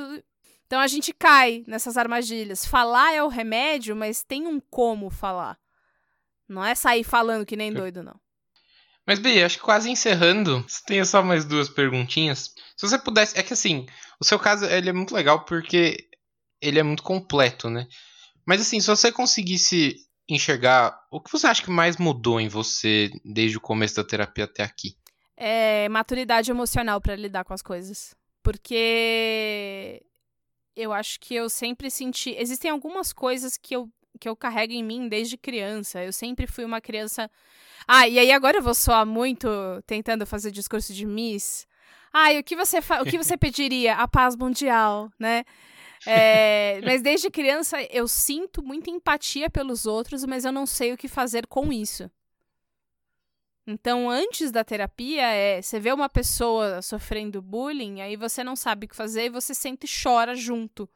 Então a gente cai nessas armadilhas. Falar é o remédio, mas tem um como falar. Não é sair falando que nem doido, não. Mas, Bia, acho que quase encerrando, tenho só mais duas perguntinhas. Se você pudesse. É que assim, o seu caso ele é muito legal porque ele é muito completo, né? Mas assim, se você conseguisse enxergar, o que você acha que mais mudou em você desde o começo da terapia até aqui? É maturidade emocional para lidar com as coisas. Porque eu acho que eu sempre senti. Existem algumas coisas que eu, que eu carrego em mim desde criança. Eu sempre fui uma criança. Ah, e aí agora eu vou soar muito tentando fazer discurso de Miss. Ah, e o que você, fa... o que você pediria? A paz mundial, né? É, mas desde criança eu sinto muita empatia pelos outros, mas eu não sei o que fazer com isso. Então, antes da terapia, é você vê uma pessoa sofrendo bullying, aí você não sabe o que fazer e você sente e chora junto.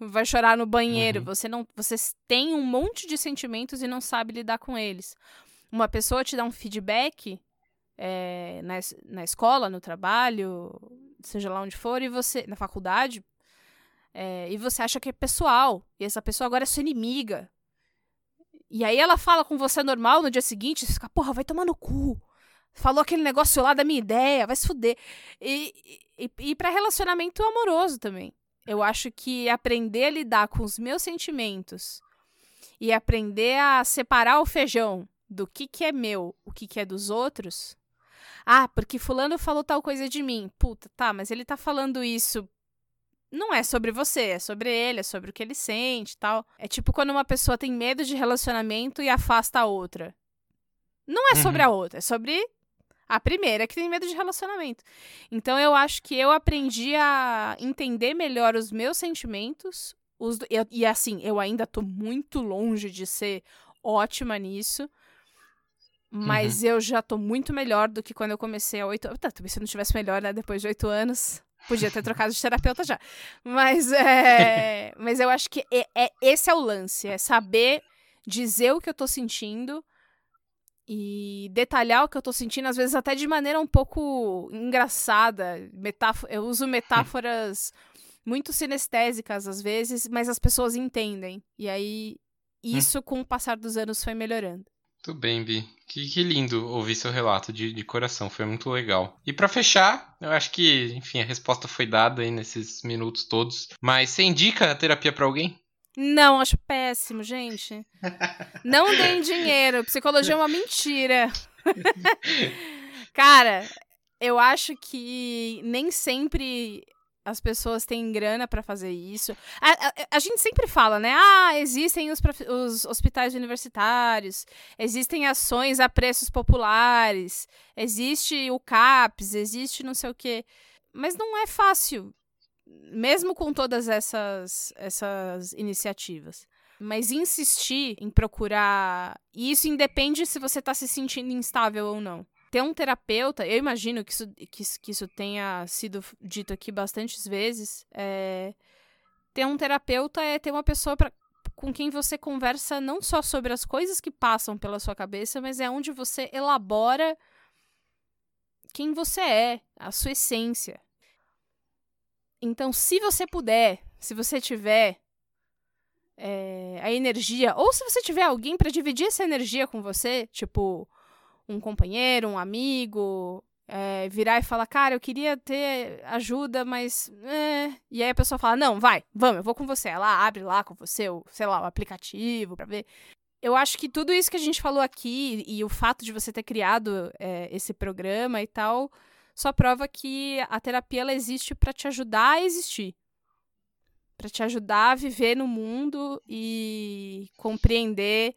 Vai chorar no banheiro, uhum. você não, você tem um monte de sentimentos e não sabe lidar com eles. Uma pessoa te dá um feedback é, na, na escola, no trabalho, seja lá onde for, e você na faculdade, é, e você acha que é pessoal, e essa pessoa agora é sua inimiga. E aí ela fala com você normal no dia seguinte, você fica, porra, vai tomar no cu. Falou aquele negócio lá da minha ideia, vai se fuder. E, e, e para relacionamento amoroso também. Eu acho que aprender a lidar com os meus sentimentos e aprender a separar o feijão do que, que é meu, o que, que é dos outros. Ah, porque fulano falou tal coisa de mim. Puta, tá, mas ele tá falando isso não é sobre você, é sobre ele, é sobre o que ele sente e tal. É tipo quando uma pessoa tem medo de relacionamento e afasta a outra. Não é sobre uhum. a outra, é sobre a primeira que tem medo de relacionamento. Então eu acho que eu aprendi a entender melhor os meus sentimentos. Os, eu, e assim, eu ainda tô muito longe de ser ótima nisso. Mas uhum. eu já tô muito melhor do que quando eu comecei há oito anos. Tá, talvez se eu não tivesse melhor, né? Depois de oito anos. Podia ter trocado de terapeuta já. Mas, é, mas eu acho que é, é, esse é o lance. É saber dizer o que eu tô sentindo e detalhar o que eu tô sentindo, às vezes até de maneira um pouco engraçada. Metáfora, eu uso metáforas muito sinestésicas às vezes, mas as pessoas entendem. E aí, hum. isso com o passar dos anos foi melhorando. Muito bem, Bi. Que, que lindo ouvir seu relato de, de coração, foi muito legal. E para fechar, eu acho que, enfim, a resposta foi dada aí nesses minutos todos. Mas você indica a terapia para alguém? Não, acho péssimo, gente. Não deem dinheiro. Psicologia é uma mentira. Cara, eu acho que nem sempre as pessoas têm grana para fazer isso. A, a, a, gente sempre fala, né? Ah, existem os, os, hospitais universitários, existem ações a preços populares, existe o CAPS, existe não sei o quê. Mas não é fácil, mesmo com todas essas, essas iniciativas. Mas insistir em procurar. E isso independe se você está se sentindo instável ou não ter um terapeuta, eu imagino que isso, que, que isso tenha sido dito aqui bastantes vezes. É, ter um terapeuta é ter uma pessoa pra, com quem você conversa não só sobre as coisas que passam pela sua cabeça, mas é onde você elabora quem você é, a sua essência. Então, se você puder, se você tiver é, a energia, ou se você tiver alguém para dividir essa energia com você, tipo um companheiro, um amigo, é, virar e falar, cara, eu queria ter ajuda, mas. É. E aí a pessoa fala, não, vai, vamos, eu vou com você. Ela abre lá com você, o, sei lá, o aplicativo pra ver. Eu acho que tudo isso que a gente falou aqui e o fato de você ter criado é, esse programa e tal, só prova que a terapia ela existe para te ajudar a existir. para te ajudar a viver no mundo e compreender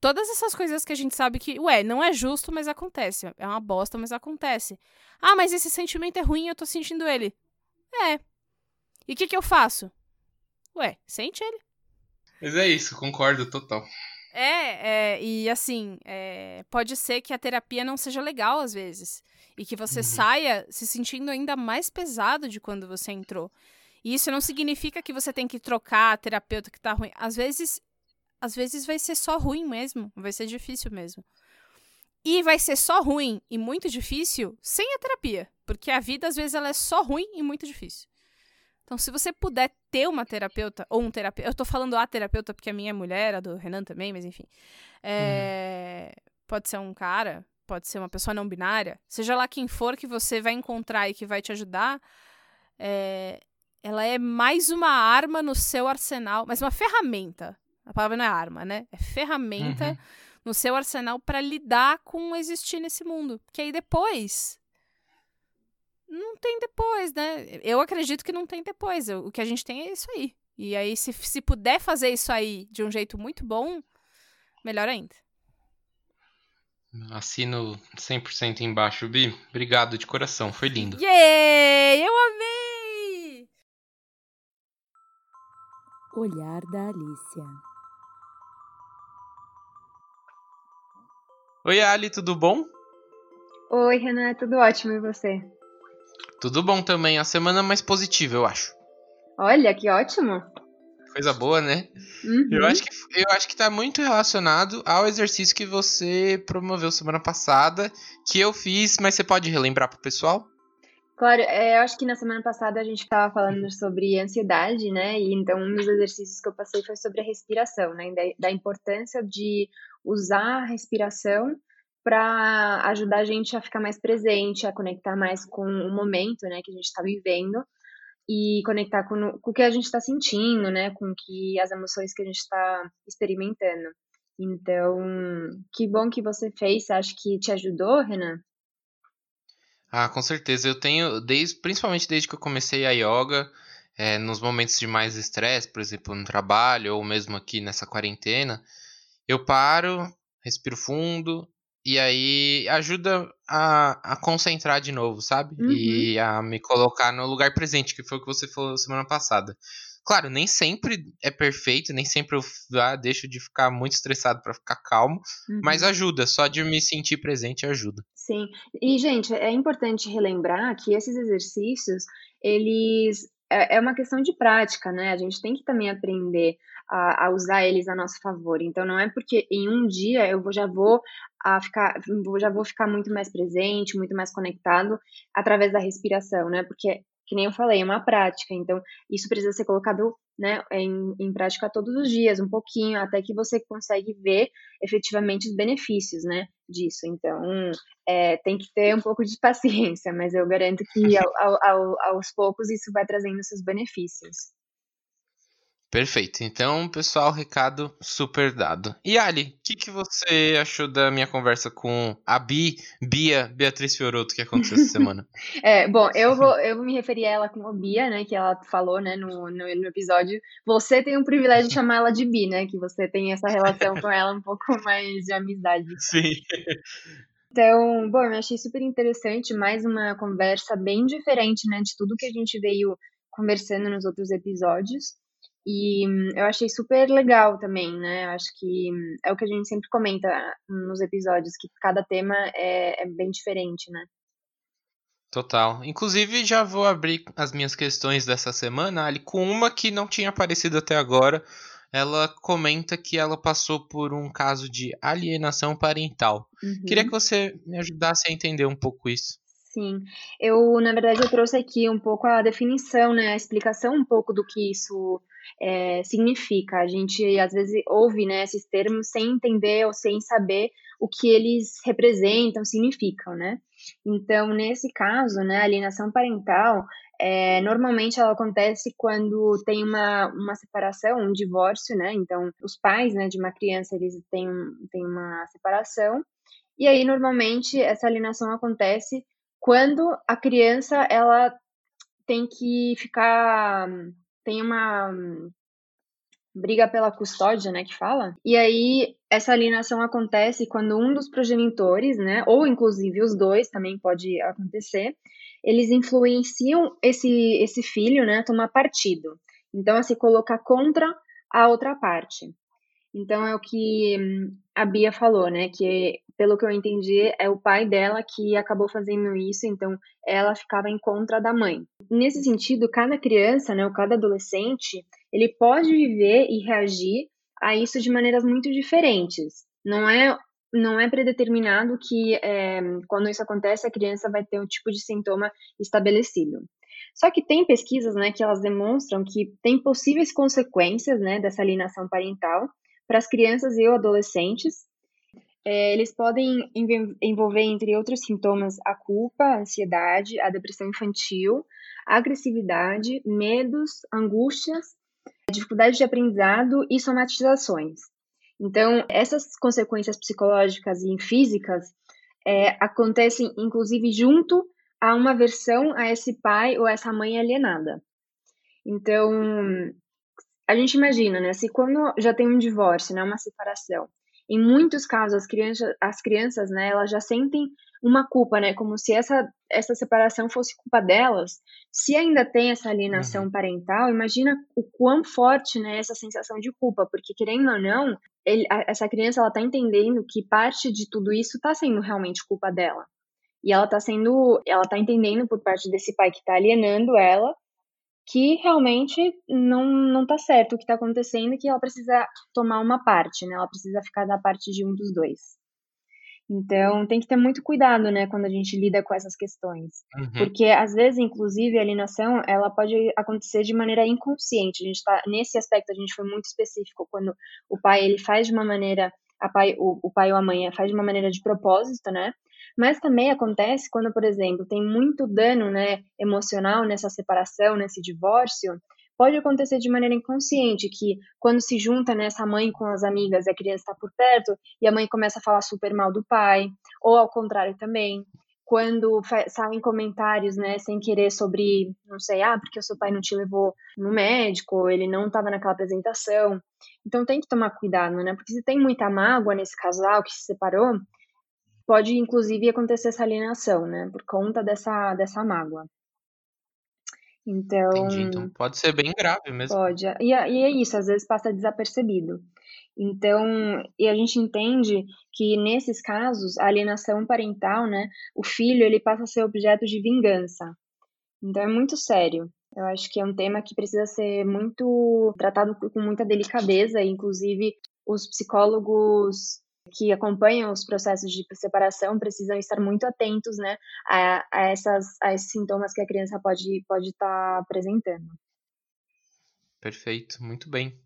Todas essas coisas que a gente sabe que, ué, não é justo, mas acontece. É uma bosta, mas acontece. Ah, mas esse sentimento é ruim, eu tô sentindo ele. É. E o que, que eu faço? Ué, sente ele. Mas é isso, concordo total. É, é e assim, é, pode ser que a terapia não seja legal às vezes. E que você uhum. saia se sentindo ainda mais pesado de quando você entrou. E isso não significa que você tem que trocar a terapeuta que tá ruim. Às vezes às vezes vai ser só ruim mesmo, vai ser difícil mesmo. E vai ser só ruim e muito difícil sem a terapia, porque a vida às vezes ela é só ruim e muito difícil. Então, se você puder ter uma terapeuta ou um terapeuta, eu tô falando a terapeuta porque a minha é mulher, a do Renan também, mas enfim. É, hum. Pode ser um cara, pode ser uma pessoa não binária, seja lá quem for que você vai encontrar e que vai te ajudar, é, ela é mais uma arma no seu arsenal, mas uma ferramenta a palavra não é arma, né? É ferramenta uhum. no seu arsenal para lidar com existir nesse mundo. Que aí depois não tem depois, né? Eu acredito que não tem depois. O que a gente tem é isso aí. E aí, se, se puder fazer isso aí de um jeito muito bom, melhor ainda. Assino 100% embaixo, Bi. Obrigado de coração, foi lindo. Yay! Eu amei! Olhar da Alicia. Oi, Ali, tudo bom? Oi, Renan, tudo ótimo e você? Tudo bom também. A semana mais positiva, eu acho. Olha, que ótimo. Coisa boa, né? Uhum. Eu acho que eu acho que tá muito relacionado ao exercício que você promoveu semana passada, que eu fiz, mas você pode relembrar pro pessoal? Claro, é, eu acho que na semana passada a gente estava falando sobre ansiedade, né? E então um dos exercícios que eu passei foi sobre a respiração, né? Da, da importância de usar a respiração para ajudar a gente a ficar mais presente, a conectar mais com o momento, né, que a gente está vivendo e conectar com, com o que a gente está sentindo, né, com que as emoções que a gente está experimentando. Então, que bom que você fez. Acha que te ajudou, Renan? Ah, com certeza. Eu tenho, desde, principalmente desde que eu comecei a yoga, é, nos momentos de mais estresse, por exemplo, no trabalho ou mesmo aqui nessa quarentena, eu paro, respiro fundo e aí ajuda a, a concentrar de novo, sabe? Uhum. E a me colocar no lugar presente, que foi o que você falou semana passada. Claro, nem sempre é perfeito, nem sempre eu ah, deixo de ficar muito estressado para ficar calmo, uhum. mas ajuda, só de me sentir presente ajuda. Sim. E gente, é importante relembrar que esses exercícios, eles é, é uma questão de prática, né? A gente tem que também aprender a, a, usar eles a nosso favor. Então não é porque em um dia eu vou, já vou a ficar, já vou ficar muito mais presente, muito mais conectado através da respiração, né? Porque que nem eu falei, é uma prática, então isso precisa ser colocado né, em, em prática todos os dias, um pouquinho, até que você consegue ver efetivamente os benefícios né, disso. Então, é, tem que ter um pouco de paciência, mas eu garanto que ao, ao, aos poucos isso vai trazendo seus benefícios. Perfeito. Então, pessoal, recado super dado. E Ali, o que, que você achou da minha conversa com a Bi, Bia, Beatriz Fioroto, que aconteceu essa semana? é, bom, eu vou, eu vou me referir a ela como Bia, né, que ela falou, né, no, no, no, episódio. Você tem o privilégio de chamar ela de Bi, né, que você tem essa relação com ela um pouco mais de amizade. Sim. Então, bom, eu achei super interessante, mais uma conversa bem diferente, né, de tudo que a gente veio conversando nos outros episódios. E hum, eu achei super legal também, né? Acho que hum, é o que a gente sempre comenta nos episódios, que cada tema é, é bem diferente, né? Total. Inclusive, já vou abrir as minhas questões dessa semana, Ali, com uma que não tinha aparecido até agora. Ela comenta que ela passou por um caso de alienação parental. Uhum. Queria que você me ajudasse a entender um pouco isso. Sim, eu na verdade eu trouxe aqui um pouco a definição, né, a explicação um pouco do que isso é, significa. A gente às vezes ouve né, esses termos sem entender ou sem saber o que eles representam, significam, né? Então, nesse caso, né, alienação parental, é, normalmente ela acontece quando tem uma, uma separação, um divórcio, né? Então, os pais né, de uma criança, eles têm, têm uma separação, e aí, normalmente, essa alienação acontece quando a criança, ela tem que ficar tem uma briga pela custódia, né, que fala. E aí essa alienação acontece quando um dos progenitores, né, ou inclusive os dois, também pode acontecer, eles influenciam esse esse filho, né, tomar partido. Então a se colocar contra a outra parte. Então é o que a Bia falou, né, que pelo que eu entendi, é o pai dela que acabou fazendo isso, então ela ficava em contra da mãe. Nesse sentido, cada criança, né, ou cada adolescente, ele pode viver e reagir a isso de maneiras muito diferentes. Não é não é predeterminado que é, quando isso acontece a criança vai ter um tipo de sintoma estabelecido. Só que tem pesquisas, né, que elas demonstram que tem possíveis consequências, né, dessa alienação parental para as crianças e adolescentes, é, eles podem envolver, entre outros sintomas, a culpa, a ansiedade, a depressão infantil, a agressividade, medos, angústias, dificuldade de aprendizado e somatizações. Então, essas consequências psicológicas e físicas é, acontecem, inclusive, junto há uma versão a esse pai ou essa mãe alienada. Então, a gente imagina, né? Se quando já tem um divórcio, né, uma separação, em muitos casos as crianças, as crianças, né, elas já sentem uma culpa, né, como se essa essa separação fosse culpa delas. Se ainda tem essa alienação uhum. parental, imagina o quão forte, né, essa sensação de culpa, porque querendo ou não, ele, a, essa criança ela tá entendendo que parte de tudo isso está sendo realmente culpa dela. E ela tá sendo, ela tá entendendo por parte desse pai que está alienando ela que realmente não, não tá certo o que tá acontecendo que ela precisa tomar uma parte, né? Ela precisa ficar da parte de um dos dois. Então, tem que ter muito cuidado, né, quando a gente lida com essas questões. Uhum. Porque, às vezes, inclusive, a alienação, ela pode acontecer de maneira inconsciente. A gente tá, nesse aspecto, a gente foi muito específico, quando o pai, ele faz de uma maneira, a pai, o, o pai ou a mãe faz de uma maneira de propósito, né, mas também acontece quando, por exemplo, tem muito dano né, emocional nessa separação, nesse divórcio, pode acontecer de maneira inconsciente, que quando se junta né, mãe com as amigas e a criança está por perto, e a mãe começa a falar super mal do pai, ou ao contrário também, quando saem comentários, né, sem querer sobre, não sei, ah, porque o seu pai não te levou no médico, ele não estava naquela apresentação. Então tem que tomar cuidado, né, porque se tem muita mágoa nesse casal que se separou, pode inclusive acontecer essa alienação, né? Por conta dessa, dessa mágoa. Então, Entendi. Então pode ser bem grave mesmo. Pode. E, e é isso, às vezes passa desapercebido. Então, e a gente entende que nesses casos, a alienação parental, né, o filho, ele passa a ser objeto de vingança. Então é muito sério. Eu acho que é um tema que precisa ser muito tratado com muita delicadeza, inclusive os psicólogos que acompanham os processos de separação precisam estar muito atentos né, a, a, essas, a esses sintomas que a criança pode estar pode tá apresentando. Perfeito, muito bem.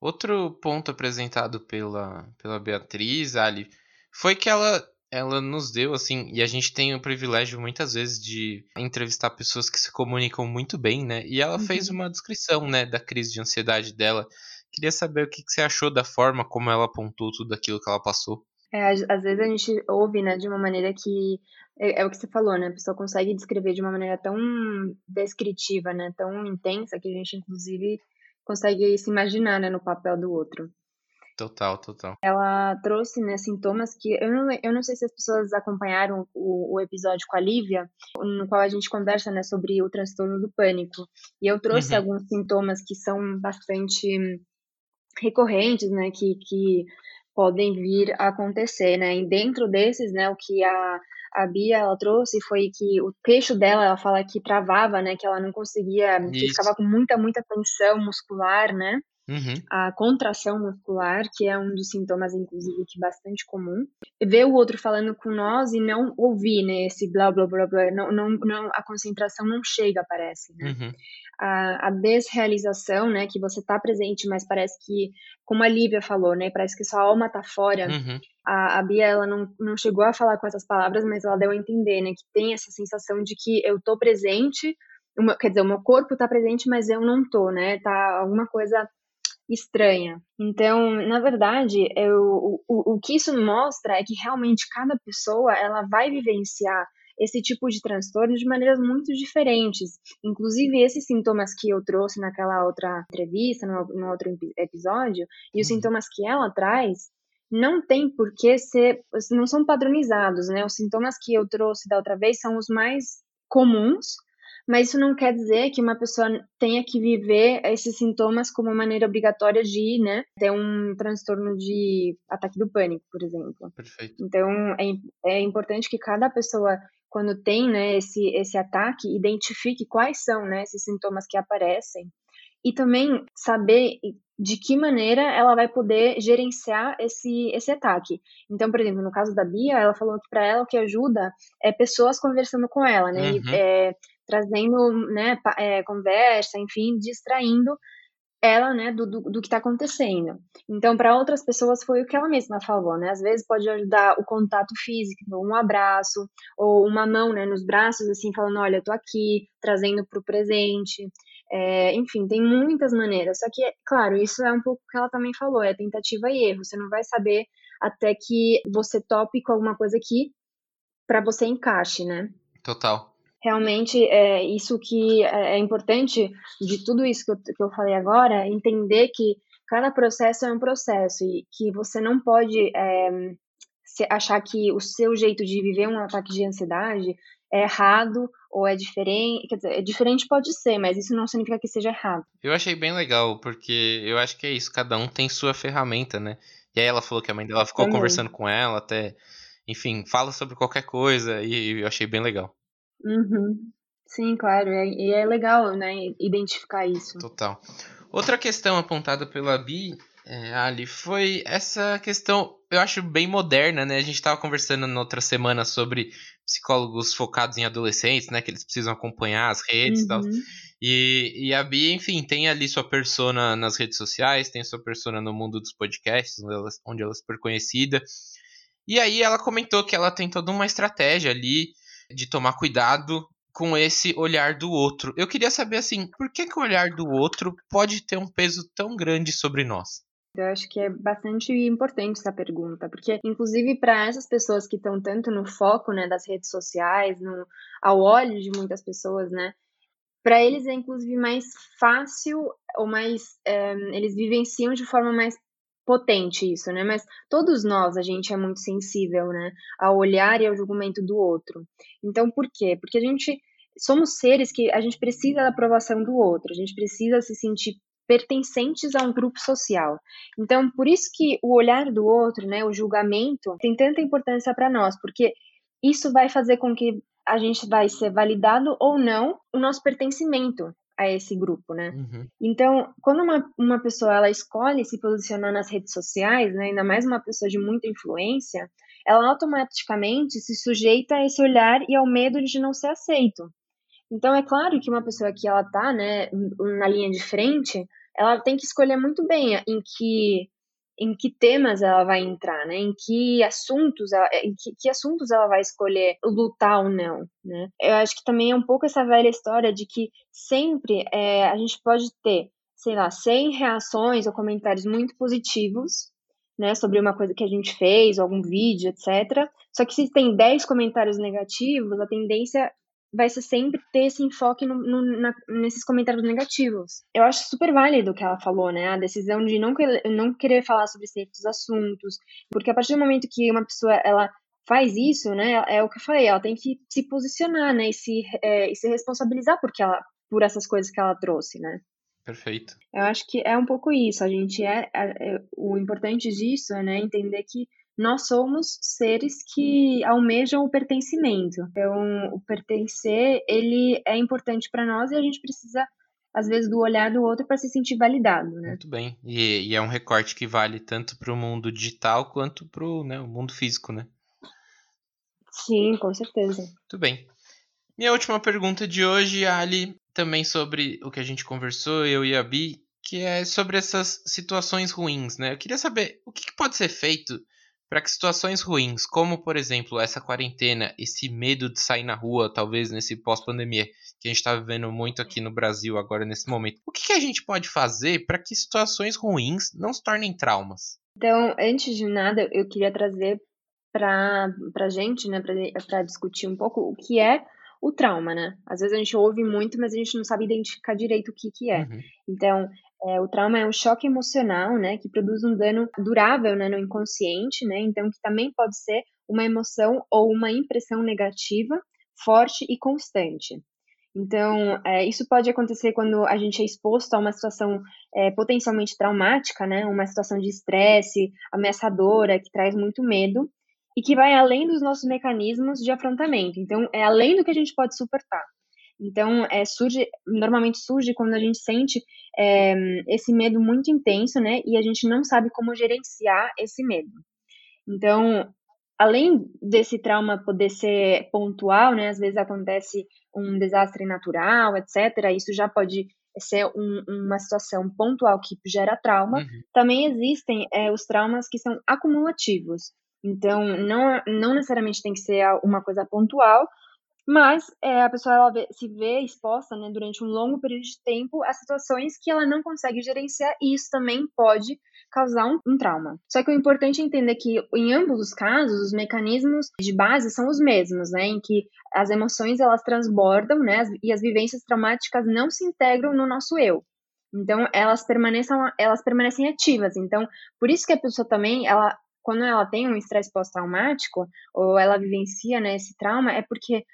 Outro ponto apresentado pela, pela Beatriz, Ali, foi que ela, ela nos deu, assim, e a gente tem o privilégio muitas vezes de entrevistar pessoas que se comunicam muito bem, né? E ela uhum. fez uma descrição, né, da crise de ansiedade dela Queria saber o que, que você achou da forma como ela apontou tudo aquilo que ela passou. É, às vezes a gente ouve, né, de uma maneira que é, é, o que você falou, né? A pessoa consegue descrever de uma maneira tão descritiva, né, tão intensa que a gente inclusive consegue se imaginar, né, no papel do outro. Total, total. Ela trouxe, né, sintomas que eu não, eu não sei se as pessoas acompanharam o, o episódio com a Lívia, no qual a gente conversa, né, sobre o transtorno do pânico. E eu trouxe uhum. alguns sintomas que são bastante recorrentes, né, que, que podem vir a acontecer, né, e dentro desses, né, o que a, a Bia, ela trouxe foi que o queixo dela, ela fala que travava, né, que ela não conseguia, Isso. que ficava com muita, muita tensão muscular, né, Uhum. A contração muscular, que é um dos sintomas, inclusive, que é bastante comum. Ver o outro falando com nós e não ouvir, né? Esse blá blá blá blá. Não, não, não, a concentração não chega, parece, né? Uhum. A, a, desrealização, né? Que você tá presente, mas parece que, como a Lívia falou, né? Parece que sua alma tá fora. Uhum. A, a Bia, ela não, não chegou a falar com essas palavras, mas ela deu a entender, né? Que tem essa sensação de que eu tô presente, quer dizer, o meu corpo tá presente, mas eu não tô, né? Tá alguma coisa estranha. Então, na verdade, eu, o, o que isso mostra é que realmente cada pessoa ela vai vivenciar esse tipo de transtorno de maneiras muito diferentes. Inclusive, esses sintomas que eu trouxe naquela outra entrevista, no, no outro episódio, e os uhum. sintomas que ela traz, não tem por que ser, não são padronizados, né? Os sintomas que eu trouxe da outra vez são os mais comuns, mas isso não quer dizer que uma pessoa tenha que viver esses sintomas como maneira obrigatória de, né, ter um transtorno de ataque do pânico, por exemplo. Perfeito. Então, é, é importante que cada pessoa, quando tem, né, esse, esse ataque, identifique quais são, né, esses sintomas que aparecem e também saber de que maneira ela vai poder gerenciar esse, esse ataque. Então, por exemplo, no caso da Bia, ela falou que para ela o que ajuda é pessoas conversando com ela, né? Uhum. E, é, trazendo né, é, conversa, enfim, distraindo ela, né, do, do, do que está acontecendo. Então, para outras pessoas foi o que ela mesma falou, né? Às vezes pode ajudar o contato físico, um abraço ou uma mão, né, nos braços, assim, falando, olha, eu tô aqui, trazendo para o presente. É, enfim, tem muitas maneiras. Só que, claro, isso é um pouco o que ela também falou, é tentativa e erro. Você não vai saber até que você tope com alguma coisa que para você encaixe, né? Total. Realmente é isso que é, é importante de tudo isso que eu, que eu falei agora, entender que cada processo é um processo e que você não pode é, achar que o seu jeito de viver um ataque de ansiedade é errado ou é diferente. Quer dizer, é diferente pode ser, mas isso não significa que seja errado. Eu achei bem legal, porque eu acho que é isso, cada um tem sua ferramenta, né? E aí ela falou que a mãe dela ficou Também. conversando com ela até. Enfim, fala sobre qualquer coisa e eu achei bem legal. Uhum. Sim, claro. E é, é legal, né, identificar isso. Total. Outra questão apontada pela Bi, é, Ali, foi essa questão, eu acho bem moderna, né? A gente estava conversando na outra semana sobre psicólogos focados em adolescentes, né? Que eles precisam acompanhar as redes uhum. e tal. Uhum. E, e a Bi, enfim, tem ali sua persona nas redes sociais, tem sua persona no mundo dos podcasts, onde ela, onde ela é super conhecida. E aí ela comentou que ela tem toda uma estratégia ali de tomar cuidado com esse olhar do outro. Eu queria saber assim, por que, que o olhar do outro pode ter um peso tão grande sobre nós? Eu acho que é bastante importante essa pergunta, porque inclusive para essas pessoas que estão tanto no foco, né, das redes sociais, no ao olho de muitas pessoas, né, para eles é inclusive mais fácil ou mais é, eles vivenciam de forma mais potente isso, né? Mas todos nós, a gente é muito sensível, né? Ao olhar e ao julgamento do outro. Então, por quê? Porque a gente somos seres que a gente precisa da aprovação do outro, a gente precisa se sentir pertencentes a um grupo social. Então, por isso que o olhar do outro, né, o julgamento, tem tanta importância para nós, porque isso vai fazer com que a gente vai ser validado ou não o nosso pertencimento a esse grupo, né? Uhum. Então, quando uma, uma pessoa ela escolhe se posicionar nas redes sociais, né, ainda mais uma pessoa de muita influência, ela automaticamente se sujeita a esse olhar e ao medo de não ser aceito. Então, é claro que uma pessoa que ela tá, né, na linha de frente, ela tem que escolher muito bem em que em que temas ela vai entrar, né? Em que assuntos ela, em que, que, assuntos ela vai escolher lutar ou não, né? Eu acho que também é um pouco essa velha história de que sempre é, a gente pode ter, sei lá, 100 reações ou comentários muito positivos, né, sobre uma coisa que a gente fez, algum vídeo, etc. Só que se tem 10 comentários negativos, a tendência vai ser sempre ter esse enfoque no, no, na, nesses comentários negativos. Eu acho super válido o que ela falou, né? A decisão de não, querer, não querer falar sobre certos assuntos, porque a partir do momento que uma pessoa ela faz isso, né? É o que eu falei, ela tem que se posicionar, né? E se, é, e se responsabilizar porque ela, por essas coisas que ela trouxe, né? Perfeito. Eu acho que é um pouco isso. A gente é, é, é o importante disso, né? Entender que nós somos seres que almejam o pertencimento. Então, o pertencer, ele é importante para nós e a gente precisa às vezes do olhar do outro para se sentir validado, né? Muito bem. E, e é um recorte que vale tanto para o mundo digital quanto para o né, mundo físico, né? Sim, com certeza. Muito bem. Minha última pergunta de hoje, Ali, também sobre o que a gente conversou, eu e a Bi, que é sobre essas situações ruins, né? Eu queria saber o que pode ser feito para que situações ruins, como por exemplo essa quarentena, esse medo de sair na rua, talvez nesse pós-pandemia que a gente está vivendo muito aqui no Brasil agora nesse momento, o que, que a gente pode fazer para que situações ruins não se tornem traumas? Então, antes de nada, eu queria trazer para a gente, né, para discutir um pouco o que é o trauma, né? Às vezes a gente ouve muito, mas a gente não sabe identificar direito o que, que é. Uhum. Então, é, o trauma é um choque emocional, né, que produz um dano durável né, no inconsciente, né, então que também pode ser uma emoção ou uma impressão negativa, forte e constante. Então, é, isso pode acontecer quando a gente é exposto a uma situação é, potencialmente traumática, né, uma situação de estresse, ameaçadora, que traz muito medo e que vai além dos nossos mecanismos de afrontamento. Então, é além do que a gente pode suportar. Então, é, surge, normalmente surge quando a gente sente é, esse medo muito intenso, né? E a gente não sabe como gerenciar esse medo. Então, além desse trauma poder ser pontual, né? Às vezes acontece um desastre natural, etc. Isso já pode ser um, uma situação pontual que gera trauma. Uhum. Também existem é, os traumas que são acumulativos. Então, não, não necessariamente tem que ser uma coisa pontual, Mas é, a pessoa ela vê, se vê exposta né, durante um longo período de tempo a situações que ela não consegue gerenciar e isso também pode causar um, um, trauma. Só que o importante é entender que em ambos os casos os mecanismos de base são os mesmos, né, em que as emoções elas transbordam, né, e as vivências traumáticas não se integram no nosso eu. Então elas permanecem, elas permanecem ativas. Então por isso que a pessoa também ela quando ela tem um estresse pós-traumático ou ela vivencia né, esse trauma é porque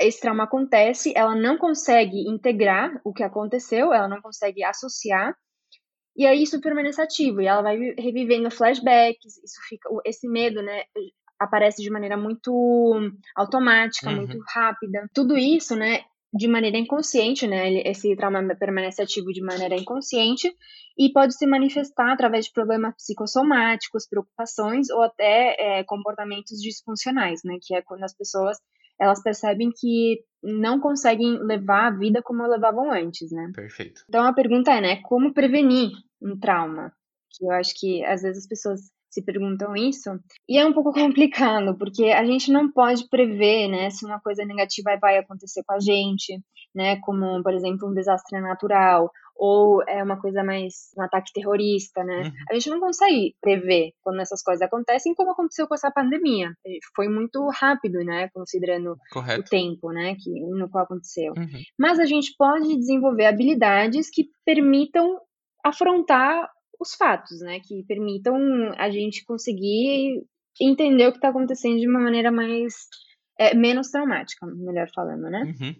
esse trauma acontece, ela não consegue integrar o que aconteceu, ela não consegue associar, e aí isso permanece ativo, e ela vai revivendo flashbacks, isso fica, esse medo, né, aparece de maneira muito automática, uhum. muito rápida. Tudo isso, né, de maneira inconsciente, né, esse trauma permanece ativo de maneira inconsciente e pode se manifestar através de problemas psicossomáticos, preocupações ou até é, comportamentos disfuncionais, né, que é quando as pessoas elas percebem que não conseguem levar a vida como levavam antes, né? Perfeito. Então a pergunta é, né, como prevenir um trauma? Que eu acho que às vezes as pessoas se perguntam isso. E é um pouco complicado, porque a gente não pode prever, né, se uma coisa negativa vai acontecer com a gente, né, como, por exemplo, um desastre natural, ou é uma coisa mais um ataque terrorista, né? Uhum. A gente não consegue prever quando essas coisas acontecem, como aconteceu com essa pandemia. Foi muito rápido, né? Considerando Correto. o tempo, né? Que, no qual aconteceu. Uhum. Mas a gente pode desenvolver habilidades que permitam afrontar os fatos, né? Que permitam a gente conseguir entender o que está acontecendo de uma maneira mais é, menos traumática, melhor falando, né? Uhum.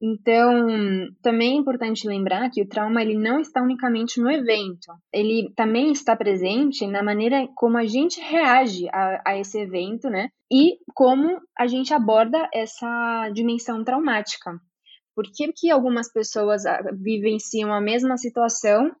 Então, também é importante lembrar que o trauma ele não está unicamente no evento, ele também está presente na maneira como a gente reage a, a esse evento, né? E como a gente aborda essa dimensão traumática. Por que, que algumas pessoas ah, vivenciam a mesma situação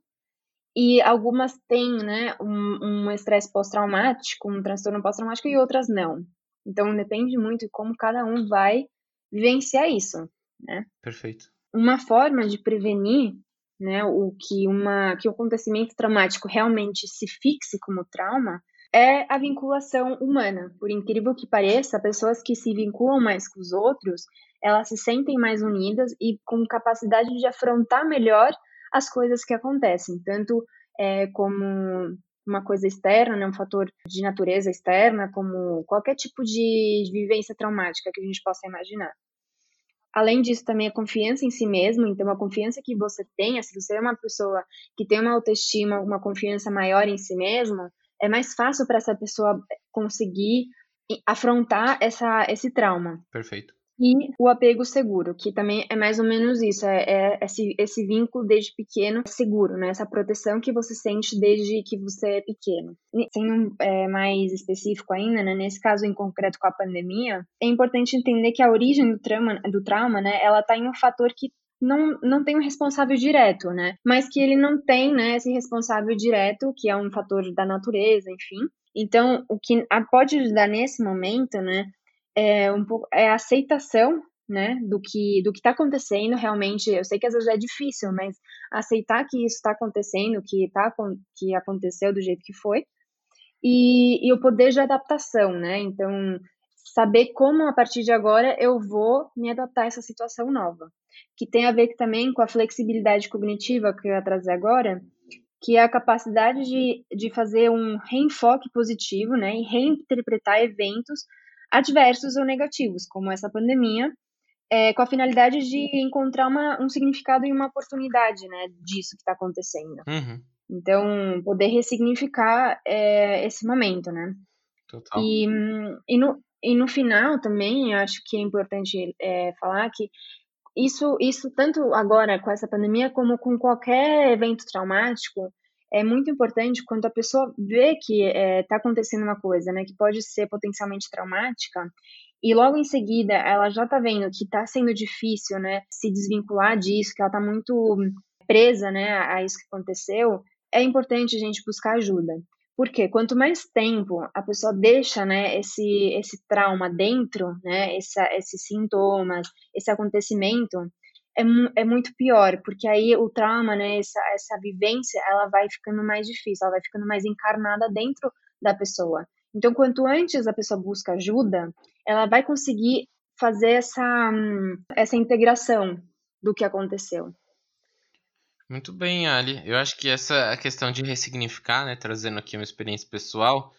e algumas têm né, um estresse um pós-traumático, um transtorno pós-traumático e outras não? Então, depende muito de como cada um vai vivenciar isso né? Perfeito. Uma forma de prevenir, né, o que uma que o acontecimento traumático realmente se fixe como trauma é a vinculação humana. Por incrível que pareça, pessoas que se vinculam mais com os outros, elas se sentem mais unidas e com capacidade de afrontar melhor as coisas que acontecem, tanto é, como uma coisa externa, né, um fator de natureza externa, como qualquer tipo de vivência traumática que a gente possa imaginar. Além disso, também a confiança em si mesmo, então a confiança que você tenha, se você é uma pessoa que tem uma autoestima, uma confiança maior em si mesmo, é mais fácil para essa pessoa conseguir afrontar essa, esse trauma. Perfeito. E o apego seguro, que também é mais ou menos isso, é, é esse, esse vínculo desde pequeno seguro, né? Essa proteção que você sente desde que você é pequeno. Sendo é, mais específico ainda, né? Nesse caso em concreto com a pandemia, é importante entender que a origem do trauma, do trauma né? Ela está em um fator que não, não tem um responsável direto, né? Mas que ele não tem, né, esse responsável direto, que é um fator da natureza, enfim. Então, o que pode ajudar nesse momento, né, é um pouco é a aceitação né, do que do que está acontecendo realmente. Eu sei que às vezes é difícil, mas aceitar que isso está acontecendo, que tá que aconteceu do jeito que foi, e, e o poder de adaptação, né? Então saber como a partir de agora eu vou me adaptar a essa situação nova, que tem a ver também com a flexibilidade cognitiva que eu ia trazer agora, que é a capacidade de, de fazer um reenfoque positivo, né, e reinterpretar eventos adversos ou negativos, como essa pandemia, é, com a finalidade de encontrar uma, um significado e uma oportunidade né, disso que está acontecendo. Uhum. Então, poder ressignificar é, esse momento, né? Total. E, e, no, e no final também, acho que é importante é, falar que isso, isso, tanto agora com essa pandemia, como com qualquer evento traumático, é muito importante quando a pessoa vê que está é, tá acontecendo uma coisa, né, que pode ser potencialmente traumática, e logo em seguida ela já está vendo que está sendo difícil, né, se desvincular disso, que ela está muito presa, né, a isso que aconteceu, é importante a gente buscar ajuda. Porque quanto mais tempo a pessoa deixa, né, esse, esse trauma dentro, né, essa, esses sintomas, esse acontecimento, é, é muito pior, porque aí o trauma, né, essa, essa vivência, ela vai ficando mais difícil, ela vai ficando mais encarnada dentro da pessoa. Então, quanto antes a pessoa busca ajuda, ela vai conseguir fazer essa, essa integração do que aconteceu. Muito bem, Ali. Eu acho que essa questão de ressignificar, né, trazendo aqui uma experiência pessoal,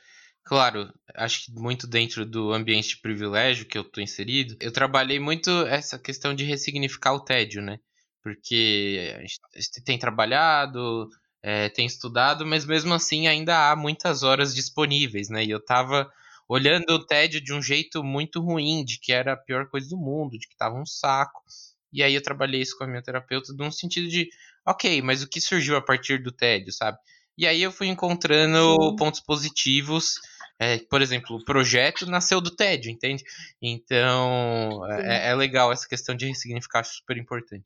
claro, acho que muito dentro do ambiente de privilégio que eu estou inserido, eu trabalhei muito essa questão de ressignificar o tédio, né? Porque a gente tem trabalhado, é, tem estudado, mas mesmo assim ainda há muitas horas disponíveis, né? E eu estava olhando o tédio de um jeito muito ruim, de que era a pior coisa do mundo, de que estava um saco. E aí eu trabalhei isso com a minha terapeuta num sentido de, ok, mas o que surgiu a partir do tédio, sabe? E aí eu fui encontrando Sim. pontos positivos. É, por exemplo, o projeto nasceu do tédio, entende? Então é, é, legal essa questão de ressignificar, acho super importante.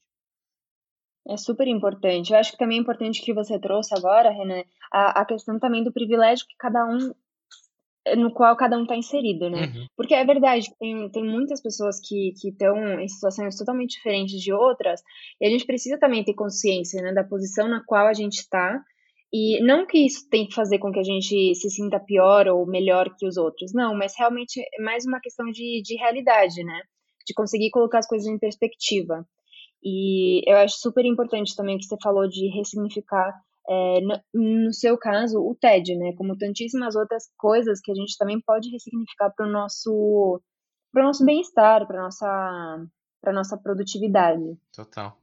É super importante. Eu acho que também é importante que você trouxe agora, Renan, a, a questão também do privilégio que cada um no qual cada um está inserido, né? Uhum. Porque é verdade, tem, tem muitas pessoas que estão em situações totalmente diferentes de outras, e a gente precisa também ter consciência né, da posição na qual a gente está, e não que isso tem que fazer com que a gente se sinta pior ou melhor que os outros, não, mas realmente é mais uma questão de, de realidade, né? De conseguir colocar as coisas em perspectiva. E eu acho super importante também que você falou de ressignificar é, no, no, seu caso, o TED, né? Como tantíssimas outras coisas que a gente também pode ressignificar para o nosso, nosso bem-estar, para nossa para nossa produtividade. Total.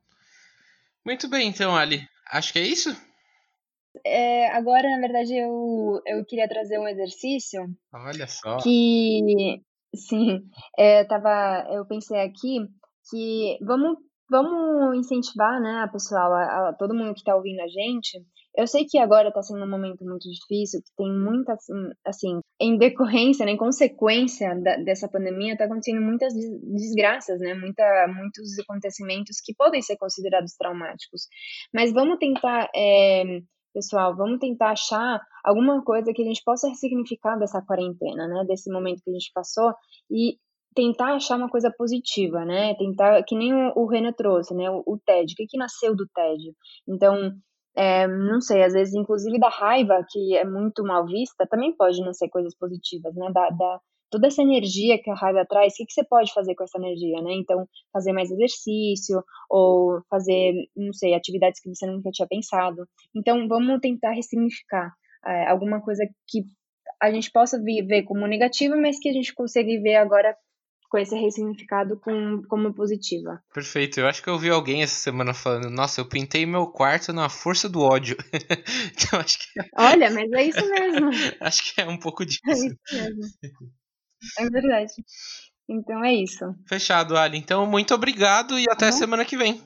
Muito bem, então, Ali. Acho que é isso. É, agora, na verdade, eu, eu queria trazer um exercício. Olha só. Que, sim, é, tava, eu pensei aqui que vamos Vamos incentivar, né, a pessoal, a, a todo mundo que está ouvindo a gente. Eu sei que agora está sendo um momento muito difícil, que tem muitas, assim, assim, em decorrência, né, em consequência da, dessa pandemia, está acontecendo muitas desgraças, né, muita, muitos acontecimentos que podem ser considerados traumáticos. Mas vamos tentar, é, pessoal, vamos tentar achar alguma coisa que a gente possa ressignificar dessa quarentena, né, desse momento que a gente passou e tentar achar uma coisa positiva, né? Tentar, que nem o, Renan trouxe, né? O, o TED, o que, que nasceu do TED? Então, é, não sei, às vezes, inclusive da raiva, que é muito mal vista, também pode nascer coisas positivas, né? Da, da, toda essa energia que a raiva traz, o que, que você pode fazer com essa energia, né? Então, fazer mais exercício, ou fazer, não sei, atividades que você nunca tinha pensado. Então, vamos tentar ressignificar é, alguma coisa que a gente possa ver como negativa, mas que a gente consiga ver agora com esse ressignificado com, como positiva. Perfeito. Eu acho que eu ouvi alguém essa semana falando: Nossa, eu pintei meu quarto na força do ódio. então acho que. Olha, mas é isso mesmo. acho que é um pouco disso. É isso mesmo. É verdade. Então é isso. Fechado, Ali. Então, muito obrigado e até uhum. semana que vem.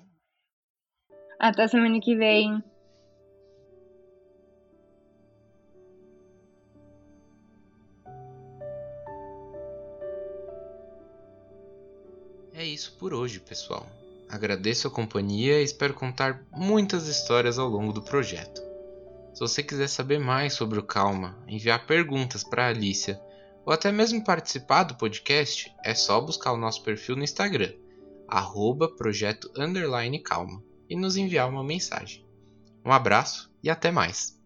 Até semana que vem. É isso por hoje, pessoal. Agradeço a companhia e espero contar muitas histórias ao longo do projeto. Se você quiser saber mais sobre o Calma, enviar perguntas para a Alicia ou até mesmo participar do podcast, é só buscar o nosso perfil no Instagram, arroba projeto calma, e nos enviar uma mensagem. Um abraço e até mais!